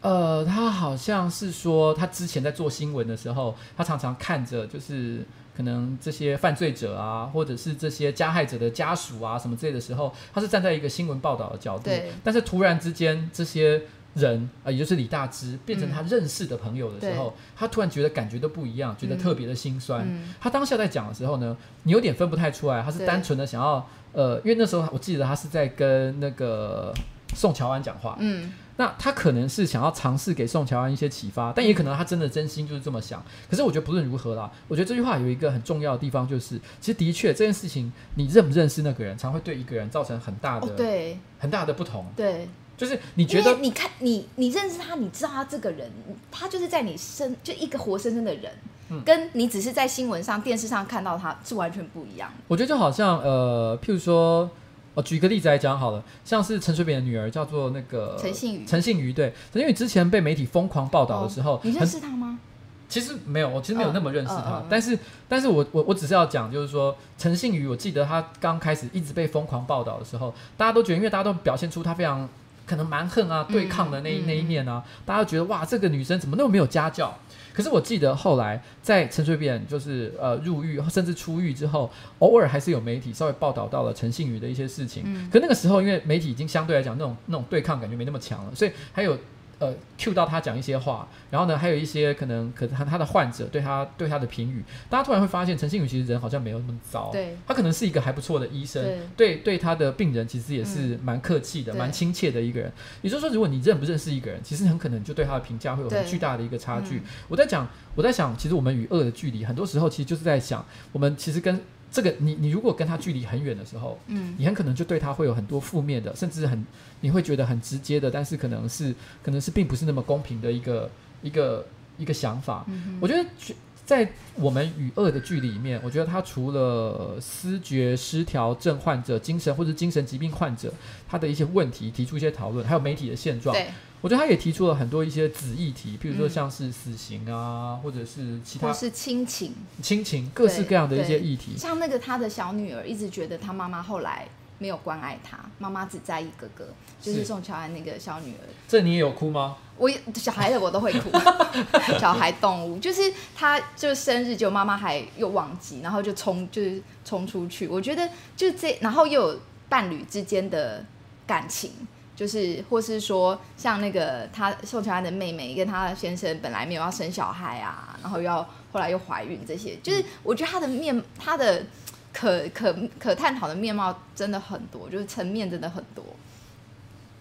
呃，他好像是说，他之前在做新闻的时候，他常常看着，就是可能这些犯罪者啊，或者是这些加害者的家属啊，什么之类的时候，他是站在一个新闻报道的角度。对。但是突然之间，这些人啊、呃，也就是李大芝，变成他认识的朋友的时候，嗯、他突然觉得感觉都不一样，觉得特别的心酸。嗯、他当下在讲的时候呢，你有点分不太出来，他是单纯的想要，呃，因为那时候我记得他是在跟那个宋乔安讲话。嗯。那他可能是想要尝试给宋乔安一些启发，但也可能他真的真心就是这么想。可是我觉得不论如何啦，我觉得这句话有一个很重要的地方，就是其实的确这件事情，你认不认识那个人，常会对一个人造成很大的、对，很大的不同。对，就是你觉得你看你你认识他，你知道他这个人，他就是在你身就一个活生生的人，嗯、跟你只是在新闻上、电视上看到他是完全不一样。我觉得就好像呃，譬如说，我举个例子来讲好了，像是陈水扁的女儿叫做那个陈信宇，陈幸妤对，陈幸妤之前被媒体疯狂报道的时候，哦、你认识他吗？其实没有，我其实没有那么认识他，但是，但是我我我只是要讲，就是说陈幸妤，我记得他刚开始一直被疯狂报道的时候，大家都觉得，因为大家都表现出他非常可能蛮横啊、对抗的那一、嗯、那一面啊，大家都觉得哇，这个女生怎么那么没有家教？可是我记得后来在陈水扁就是呃入狱甚至出狱之后，偶尔还是有媒体稍微报道到了陈幸宇的一些事情。嗯、可那个时候，因为媒体已经相对来讲那种那种对抗感觉没那么强了，所以还有。呃，cue 到他讲一些话，然后呢，还有一些可能，可能他他的患者对他对他的评语，大家突然会发现陈新宇其实人好像没有那么糟，对，他可能是一个还不错的医生，对对，对他的病人其实也是蛮客气的，蛮、嗯、亲切的一个人。也就是说，如果你认不认识一个人，其实很可能就对他的评价会有很巨大的一个差距。嗯、我在讲，我在想，其实我们与恶的距离，很多时候其实就是在想，我们其实跟。这个你你如果跟他距离很远的时候，嗯，你很可能就对他会有很多负面的，甚至很你会觉得很直接的，但是可能是可能是并不是那么公平的一个一个一个想法。嗯，我觉得在我们与恶的距离里面，我觉得他除了思觉失调症患者、精神或者精神疾病患者他的一些问题提出一些讨论，还有媒体的现状。对。我觉得他也提出了很多一些子议题，比如说像是死刑啊，嗯、或者是其他，或是亲情、亲情各式各样的一些议题。像那个他的小女儿一直觉得他妈妈后来没有关爱他，妈妈只在意哥哥，就是宋乔安那个小女儿。这你也有哭吗？我小孩的我都会哭，小孩动物就是他就生日就妈妈还又忘记，然后就冲就是冲出去。我觉得就这，然后又有伴侣之间的感情。就是，或是说，像那个他宋乔安的妹妹跟他先生本来没有要生小孩啊，然后又要后来又怀孕，这些就是我觉得他的面，他的可可可探讨的面貌真的很多，就是层面真的很多。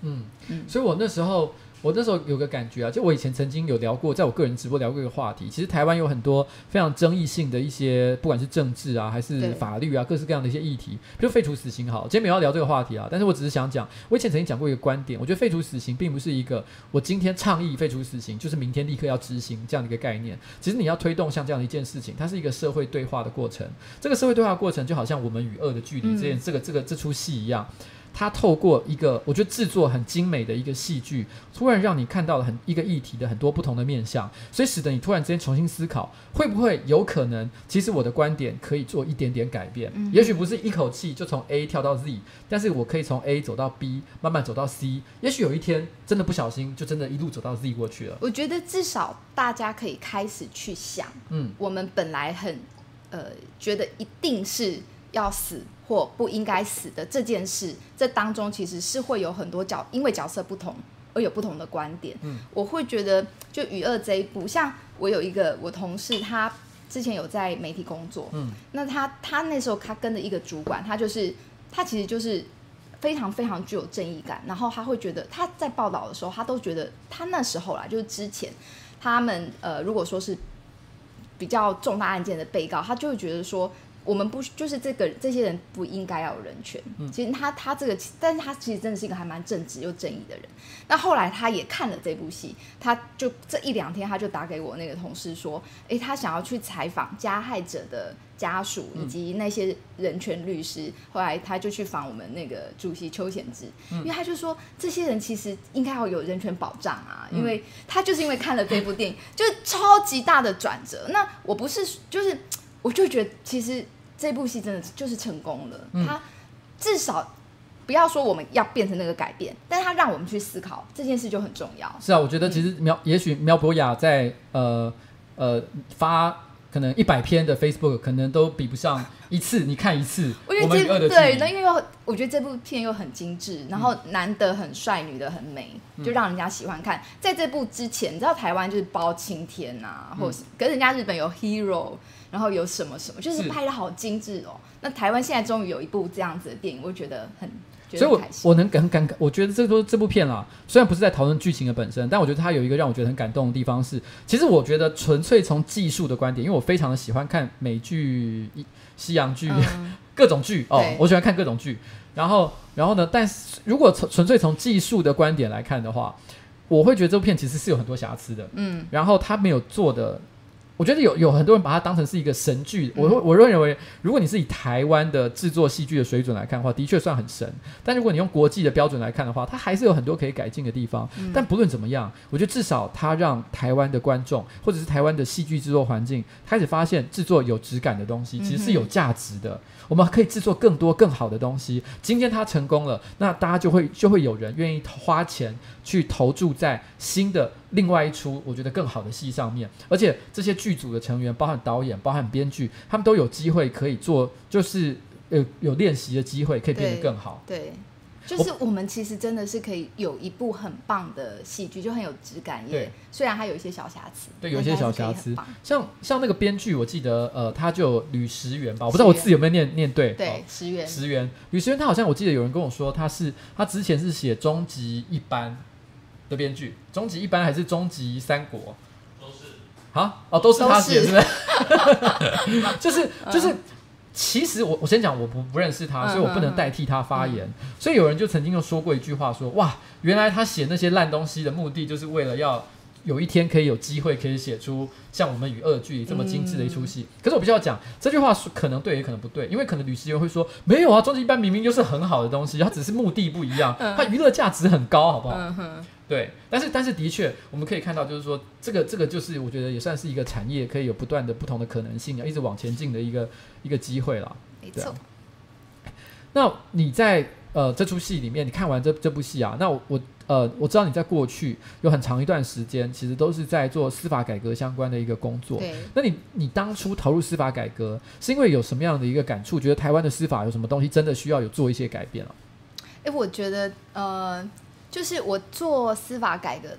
嗯嗯，所以我那时候。我那时候有个感觉啊，就我以前曾经有聊过，在我个人直播聊过一个话题。其实台湾有很多非常争议性的一些，不管是政治啊，还是法律啊，各式各样的一些议题，比如废除死刑。好，今天没有要聊这个话题啊，但是我只是想讲，我以前曾经讲过一个观点，我觉得废除死刑并不是一个我今天倡议废除死刑，就是明天立刻要执行这样的一个概念。其实你要推动像这样的一件事情，它是一个社会对话的过程。这个社会对话过程就好像我们与恶的距离这件、嗯、这个这个这出戏一样。他透过一个我觉得制作很精美的一个戏剧，突然让你看到了很一个议题的很多不同的面向，所以使得你突然之间重新思考，会不会有可能，其实我的观点可以做一点点改变，嗯、也许不是一口气就从 A 跳到 Z，但是我可以从 A 走到 B，慢慢走到 C，也许有一天真的不小心就真的一路走到 Z 过去了。我觉得至少大家可以开始去想，嗯，我们本来很呃觉得一定是要死。或不应该死的这件事，这当中其实是会有很多角，因为角色不同而有不同的观点。嗯，我会觉得就与恶这一部，像我有一个我同事，他之前有在媒体工作，嗯，那他他那时候他跟着一个主管，他就是他其实就是非常非常具有正义感，然后他会觉得他在报道的时候，他都觉得他那时候啦，就是之前他们呃如果说是比较重大案件的被告，他就会觉得说。我们不就是这个这些人不应该要有人权？嗯，其实他他这个，但是他其实真的是一个还蛮正直又正义的人。那后来他也看了这部戏，他就这一两天他就打给我那个同事说，诶，他想要去采访加害者的家属以及那些人权律师。嗯，后来他就去访我们那个主席邱显智，因为他就说这些人其实应该要有人权保障啊，因为他就是因为看了这部电影，就是超级大的转折。那我不是就是，我就觉得其实。这部戏真的就是成功了，他、嗯、至少不要说我们要变成那个改变，但他让我们去思考这件事就很重要。是啊，我觉得其实苗，嗯、也许苗博雅在呃呃发可能一百篇的 Facebook，可能都比不上一次你看一次。我觉得这对，那因为又我觉得这部片又很精致，然后男的很帅，女的很美，就让人家喜欢看。在这部之前，你知道台湾就是包青天啊，或者是，可是人家日本有 Hero。然后有什么什么，就是拍的好精致哦。那台湾现在终于有一部这样子的电影，我觉得很，觉得很。所以我我能很感，我觉得这都这部片啦，虽然不是在讨论剧情的本身，但我觉得它有一个让我觉得很感动的地方是，其实我觉得纯粹从技术的观点，因为我非常的喜欢看美剧、西洋剧、嗯、各种剧哦，我喜欢看各种剧。然后然后呢？但是如果从纯粹从技术的观点来看的话，我会觉得这部片其实是有很多瑕疵的。嗯，然后它没有做的。我觉得有有很多人把它当成是一个神剧，我我认为，如果你是以台湾的制作戏剧的水准来看的话，的确算很神。但如果你用国际的标准来看的话，它还是有很多可以改进的地方。但不论怎么样，我觉得至少它让台湾的观众或者是台湾的戏剧制作环境开始发现制作有质感的东西其实是有价值的。我们可以制作更多更好的东西。今天它成功了，那大家就会就会有人愿意花钱去投注在新的。另外一出我觉得更好的戏上面，而且这些剧组的成员，包含导演、包含编剧，他们都有机会可以做，就是有有练习的机会，可以变得更好。对，对，就是我们其实真的是可以有一部很棒的戏剧，就很有质感耶。对，虽然它有一些小瑕疵，对，有一些小瑕疵。像像那个编剧，我记得呃，他就有吕石原吧，我不知道我字有没有念念对。对，石原，石原，吕石原，他好像我记得有人跟我说，他是他之前是写终极一班。的编剧，终极一班还是终极三国？都是。啊，哦，都是他写，是不是？就 是就是，其实我我先讲，我不不认识他，嗯、所以我不能代替他发言。嗯、所以有人就曾经就说过一句话说，说哇，原来他写那些烂东西的目的，就是为了要有一天可以有机会可以写出像我们与恶距离这么精致的一出戏。嗯、可是我必须要讲，这句话可能对，也可能不对，因为可能吕石原会说，没有啊，终极一班明明就是很好的东西，它只是目的不一样，它娱乐价值很高，好不好？嗯对，但是但是的确，我们可以看到，就是说，这个这个就是我觉得也算是一个产业，可以有不断的不同的可能性，要一直往前进的一个一个机会了。没错。那你在呃这出戏里面，你看完这这部戏啊，那我我呃我知道你在过去有很长一段时间，其实都是在做司法改革相关的一个工作。对。那你你当初投入司法改革，是因为有什么样的一个感触？觉得台湾的司法有什么东西真的需要有做一些改变了？哎，我觉得呃。就是我做司法改革，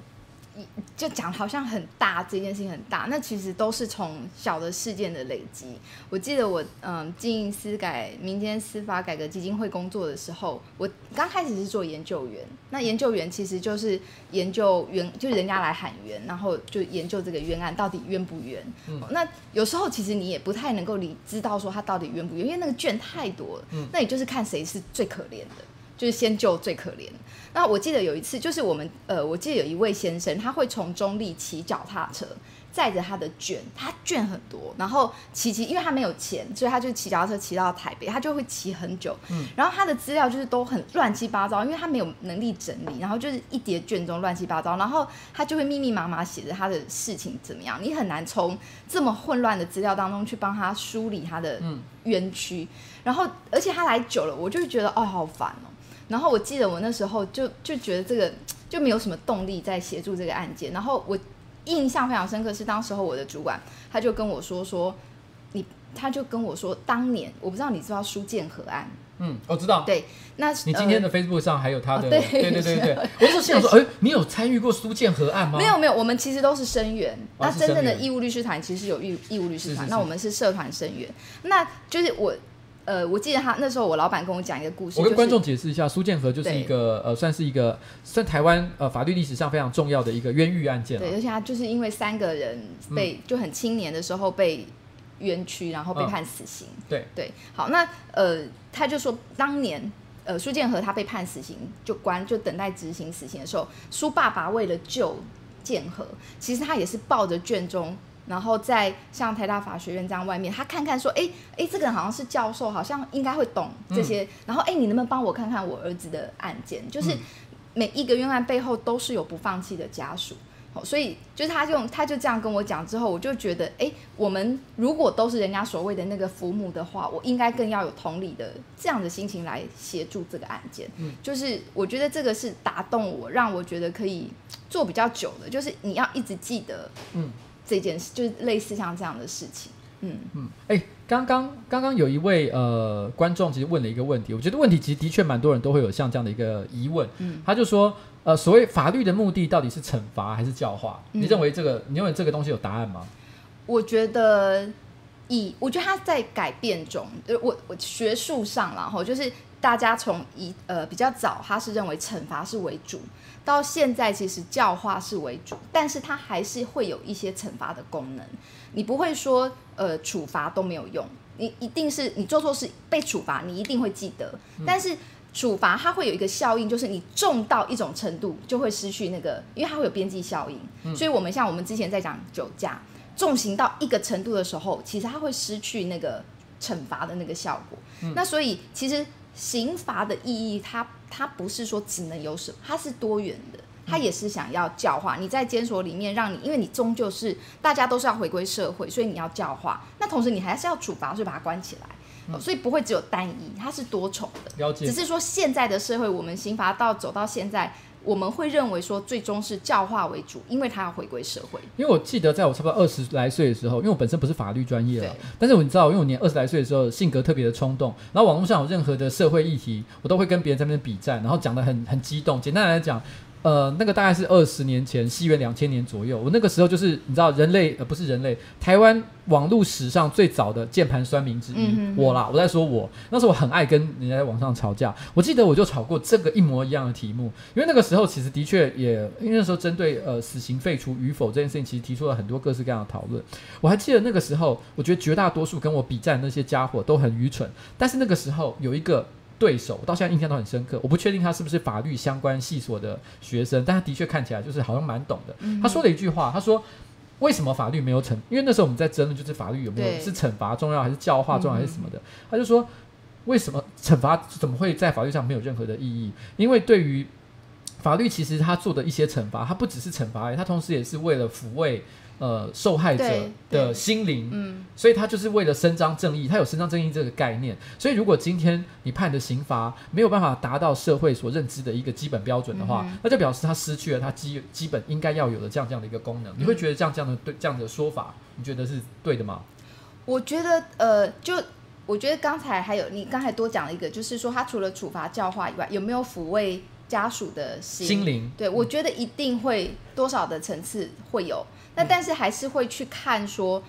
就讲好像很大，这件事情很大，那其实都是从小的事件的累积。我记得我嗯进司改民间司法改革基金会工作的时候，我刚开始是做研究员。那研究员其实就是研究冤，就是人家来喊冤，然后就研究这个冤案到底冤不冤。嗯，那有时候其实你也不太能够理知道说他到底冤不冤，因为那个卷太多了。嗯，那也就是看谁是最可怜的。就是先救最可怜。那我记得有一次，就是我们呃，我记得有一位先生，他会从中立骑脚踏车载着他的卷，他卷很多，然后骑骑，因为他没有钱，所以他就骑脚踏车骑到台北，他就会骑很久。嗯。然后他的资料就是都很乱七八糟，因为他没有能力整理，然后就是一叠卷宗乱七八糟，然后他就会密密麻麻写着他的事情怎么样，你很难从这么混乱的资料当中去帮他梳理他的冤屈。嗯。然后，而且他来久了，我就会觉得哦，好烦哦。然后我记得我那时候就就觉得这个就没有什么动力在协助这个案件。然后我印象非常深刻是当时候我的主管他就跟我说说你，他就跟我说当年我不知道你知道苏建和案，嗯，我知道。对，那你今天的 Facebook 上还有他的，呃、对对对对对。我是想说，哎，你有参与过苏建和案吗？没有没有，我们其实都是声援。那真正的义务律师团其实有义义务律师团，那我们是社团声援。那就是我。呃，我记得他那时候，我老板跟我讲一个故事。我跟观众解释一下，苏建和就是一个呃，算是一个算台湾呃法律历史上非常重要的一个冤狱案件。对，而且他就是因为三个人被、嗯、就很青年的时候被冤屈，然后被判死刑。嗯、对对，好，那呃，他就说当年呃苏建和他被判死刑，就关就等待执行死刑的时候，苏爸爸为了救建和，其实他也是抱着卷宗。然后在像台大法学院这样外面，他看看说，哎哎，这个人好像是教授，好像应该会懂这些。嗯、然后，哎，你能不能帮我看看我儿子的案件？就是每一个冤案背后都是有不放弃的家属。好，所以就是他用他就这样跟我讲之后，我就觉得，哎，我们如果都是人家所谓的那个父母的话，我应该更要有同理的这样的心情来协助这个案件。嗯，就是我觉得这个是打动我，让我觉得可以做比较久的，就是你要一直记得，嗯。这件事就是类似像这样的事情，嗯。嗯，哎、欸，刚刚刚刚有一位呃观众其实问了一个问题，我觉得问题其实的确蛮多人都会有像这样的一个疑问，嗯，他就说呃，所谓法律的目的到底是惩罚还是教化？嗯、你认为这个你认为这个东西有答案吗？我觉得以我觉得它在改变中，我我学术上然后就是大家从一呃比较早，他是认为惩罚是为主。到现在其实教化是为主，但是它还是会有一些惩罚的功能。你不会说呃处罚都没有用，你一定是你做错事被处罚，你一定会记得。嗯、但是处罚它会有一个效应，就是你重到一种程度就会失去那个，因为它会有边际效应。嗯、所以，我们像我们之前在讲酒驾，重刑到一个程度的时候，其实它会失去那个惩罚的那个效果。嗯、那所以，其实刑罚的意义它，它它不是说只能有什么，它是多元的，它也是想要教化。你在监所里面，让你因为你终究是大家都是要回归社会，所以你要教化。那同时你还是要处罚，所以把它关起来。所以不会只有单一，它是多重的。了解。只是说现在的社会，我们刑罚到走到现在，我们会认为说最终是教化为主，因为他要回归社会。因为我记得在我差不多二十来岁的时候，因为我本身不是法律专业了，但是我你知道，因为我年二十来岁的时候性格特别的冲动，然后网络上有任何的社会议题，我都会跟别人在那边比战，然后讲的很很激动。简单来讲。呃，那个大概是二十年前，西元两千年左右。我那个时候就是你知道，人类呃不是人类，台湾网络史上最早的键盘酸民之一，我啦。我在说我那时候我很爱跟人家在网上吵架。我记得我就吵过这个一模一样的题目，因为那个时候其实的确也，因为那时候针对呃死刑废除与否这件事情，其实提出了很多各式各样的讨论。我还记得那个时候，我觉得绝大多数跟我比战的那些家伙都很愚蠢，但是那个时候有一个。对手，我到现在印象都很深刻。我不确定他是不是法律相关系所的学生，但他的确看起来就是好像蛮懂的。嗯、他说了一句话，他说：“为什么法律没有惩？因为那时候我们在争论，就是法律有没有是惩罚重要还是教化重要还是什么的。嗯、他就说：为什么惩罚怎么会在法律上没有任何的意义？因为对于法律，其实他做的一些惩罚，他不只是惩罚，他同时也是为了抚慰。”呃，受害者的心灵，嗯，所以他就是为了伸张正义，他有伸张正义这个概念。所以，如果今天你判的刑罚没有办法达到社会所认知的一个基本标准的话，嗯、那就表示他失去了他基基本应该要有的这样这样的一个功能。嗯、你会觉得这样这样的对这样的说法，你觉得是对的吗？我觉得，呃，就我觉得刚才还有你刚才多讲了一个，就是说他除了处罚教化以外，有没有抚慰家属的心心灵？对，我觉得一定会多少的层次会有。那但是还是会去看说，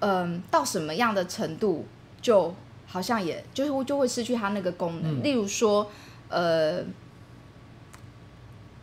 嗯，到什么样的程度，就好像也就是就会失去它那个功能。嗯、例如说，呃，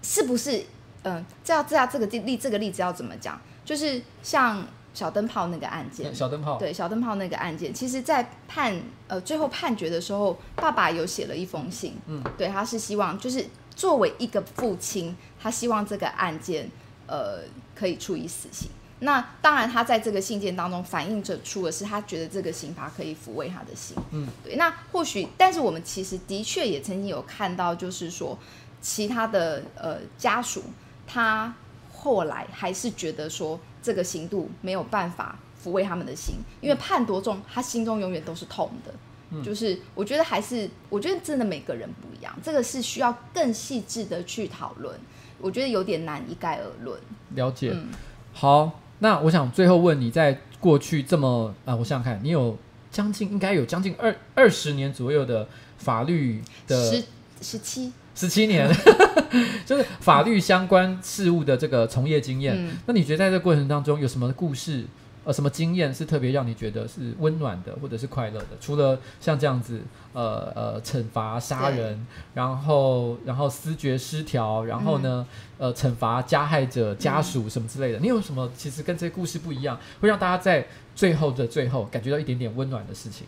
是不是？嗯，这要这要这个例这个例子要怎么讲？就是像小灯泡那个案件，小灯泡对小灯泡那个案件，其实，在判呃最后判决的时候，爸爸有写了一封信，嗯，对，他是希望就是作为一个父亲，他希望这个案件。呃，可以处以死刑。那当然，他在这个信件当中反映着出的是他觉得这个刑罚可以抚慰他的心。嗯，对。那或许，但是我们其实的确也曾经有看到，就是说其他的呃家属，他后来还是觉得说这个刑度没有办法抚慰他们的心，因为判多重，他心中永远都是痛的。嗯，就是我觉得还是，我觉得真的每个人不一样，这个是需要更细致的去讨论。我觉得有点难一概而论。了解，嗯、好，那我想最后问你，在过去这么啊，我想想看，你有将近应该有将近二二十年左右的法律的十十七十七年，就是法律相关事务的这个从业经验。嗯、那你觉得在这个过程当中有什么故事？呃，什么经验是特别让你觉得是温暖的，或者是快乐的？除了像这样子，呃呃，惩罚杀人，然后然后思觉失调，然后呢，嗯、呃，惩罚加害者家属什么之类的，嗯、你有什么其实跟这些故事不一样，会让大家在最后的最后感觉到一点点温暖的事情？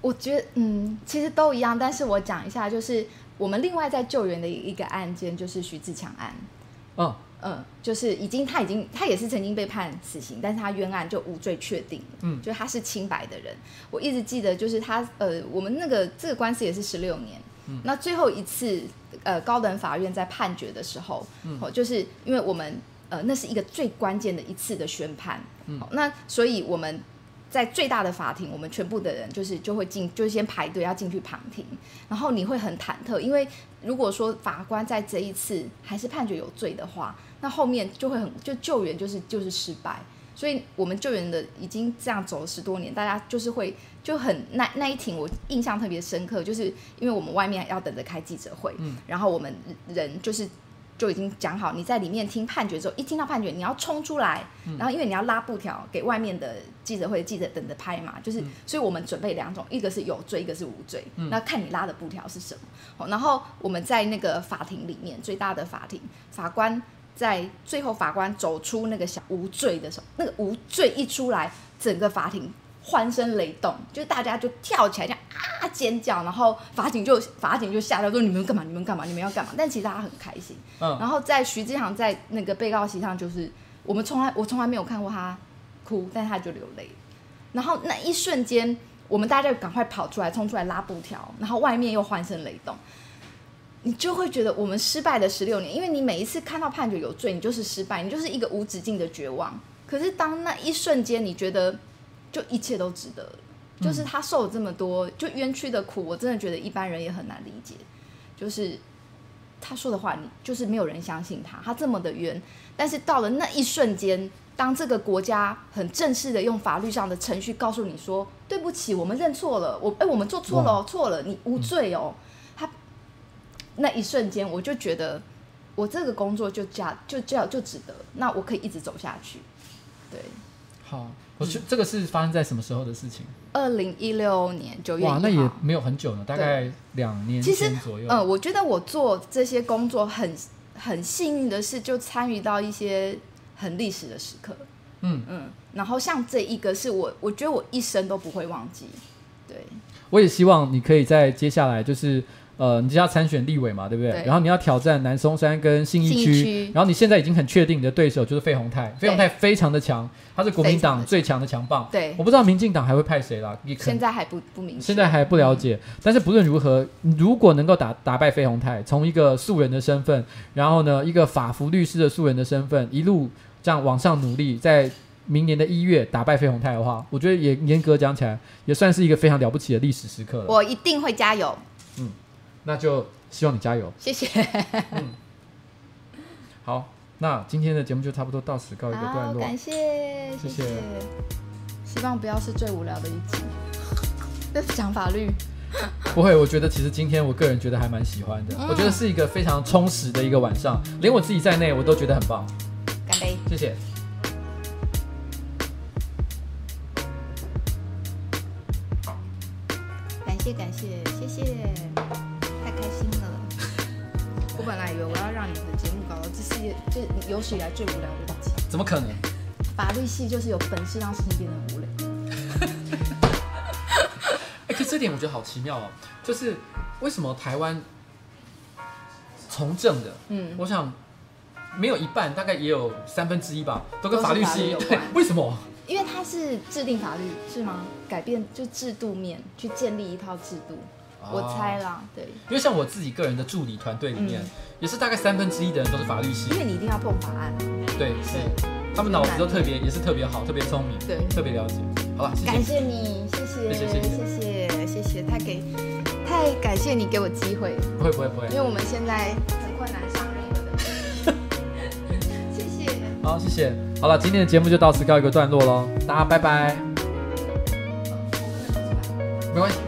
我觉得，嗯，其实都一样，但是我讲一下，就是我们另外在救援的一个案件，就是徐志强案。嗯。嗯，就是已经，他已经，他也是曾经被判死刑，但是他冤案就无罪确定，嗯，就他是清白的人。我一直记得，就是他，呃，我们那个这个官司也是十六年，嗯，那最后一次，呃，高等法院在判决的时候，嗯，就是因为我们，呃，那是一个最关键的一次的宣判，嗯，那所以我们。在最大的法庭，我们全部的人就是就会进，就先排队要进去旁听，然后你会很忐忑，因为如果说法官在这一次还是判决有罪的话，那后面就会很就救援就是就是失败，所以我们救援的已经这样走了十多年，大家就是会就很那那一庭我印象特别深刻，就是因为我们外面要等着开记者会，嗯，然后我们人就是。就已经讲好，你在里面听判决之后，一听到判决，你要冲出来，嗯、然后因为你要拉布条给外面的记者会的记者等着拍嘛，就是，嗯、所以我们准备两种，一个是有罪，一个是无罪，嗯、那看你拉的布条是什么。然后我们在那个法庭里面，最大的法庭，法官在最后法官走出那个小无罪的时候，那个无罪一出来，整个法庭欢声雷动，就是大家就跳起来，这样啊，尖叫，然后法警就法警就吓到说你们干嘛？你们干嘛？你们要干嘛？但其实大家很开心。嗯。然后在徐志航在那个被告席上，就是我们从来我从来没有看过他哭，但他就流泪。然后那一瞬间，我们大家就赶快跑出来，冲出来拉布条，然后外面又欢声雷动。你就会觉得我们失败的十六年，因为你每一次看到判决有罪，你就是失败，你就是一个无止境的绝望。可是当那一瞬间，你觉得就一切都值得了，就是他受了这么多，就冤屈的苦，我真的觉得一般人也很难理解。就是他说的话，你就是没有人相信他，他这么的冤。但是到了那一瞬间，当这个国家很正式的用法律上的程序告诉你说，对不起，我们认错了，我哎，我们做错了，错了，你无罪哦。他那一瞬间，我就觉得我这个工作就价就叫就，就值得，那我可以一直走下去。对，好，我觉得这个是发生在什么时候的事情？二零一六年九月。哇，那也没有很久呢，大概两年前左右。嗯、呃，我觉得我做这些工作很很幸运的是，就参与到一些很历史的时刻。嗯嗯，然后像这一个是我，我觉得我一生都不会忘记。对，我也希望你可以在接下来就是。呃，你就要参选立委嘛，对不对？对，然后你要挑战南松山跟信义区，然后你现在已经很确定你的对手就是费鸿泰，费鸿泰非常的强，他是国民党最强的强棒。对，我不知道民进党还会派谁啦，你现在还不不明确，现在还不了解。嗯、但是不论如何，如果能够打打败费鸿泰，从一个素人的身份，然后呢，一个法服律师的素人的身份，一路这样往上努力，在明年的一月打败费鸿泰的话，我觉得也严格讲起来，也算是一个非常了不起的历史时刻了。我一定会加油。嗯。那就希望你加油，谢谢。嗯，好，那今天的节目就差不多到此告一个段落，感谢，谢谢。希望不要是最无聊的一集，讲法律。不会，我觉得其实今天我个人觉得还蛮喜欢的，嗯、我觉得是一个非常充实的一个晚上，连我自己在内我都觉得很棒。干杯，谢谢。感谢感谢，谢谢。本来以为我要让你的节目搞到这是就有史以来最无聊的一集，怎么可能？法律系就是有本事让事情变得无聊。哎，可这点我觉得好奇妙哦，就是为什么台湾从政的，嗯，我想没有一半，大概也有三分之一吧，都跟法律系律有关。为什么？因为它是制定法律是吗？改变就制度面去建立一套制度。我猜啦，对，因为像我自己个人的助理团队里面，也是大概三分之一的人都是法律系，因为你一定要碰法案，对，是，他们脑子都特别，也是特别好，特别聪明，对，特别了解。好了，感谢你，谢谢，谢谢，谢谢，谢谢，太给，太感谢你给我机会，不会，不会，不会，因为我们现在很困难上任何的，谢谢，好，谢谢，好了，今天的节目就到此告一个段落喽，大家拜拜，没关系。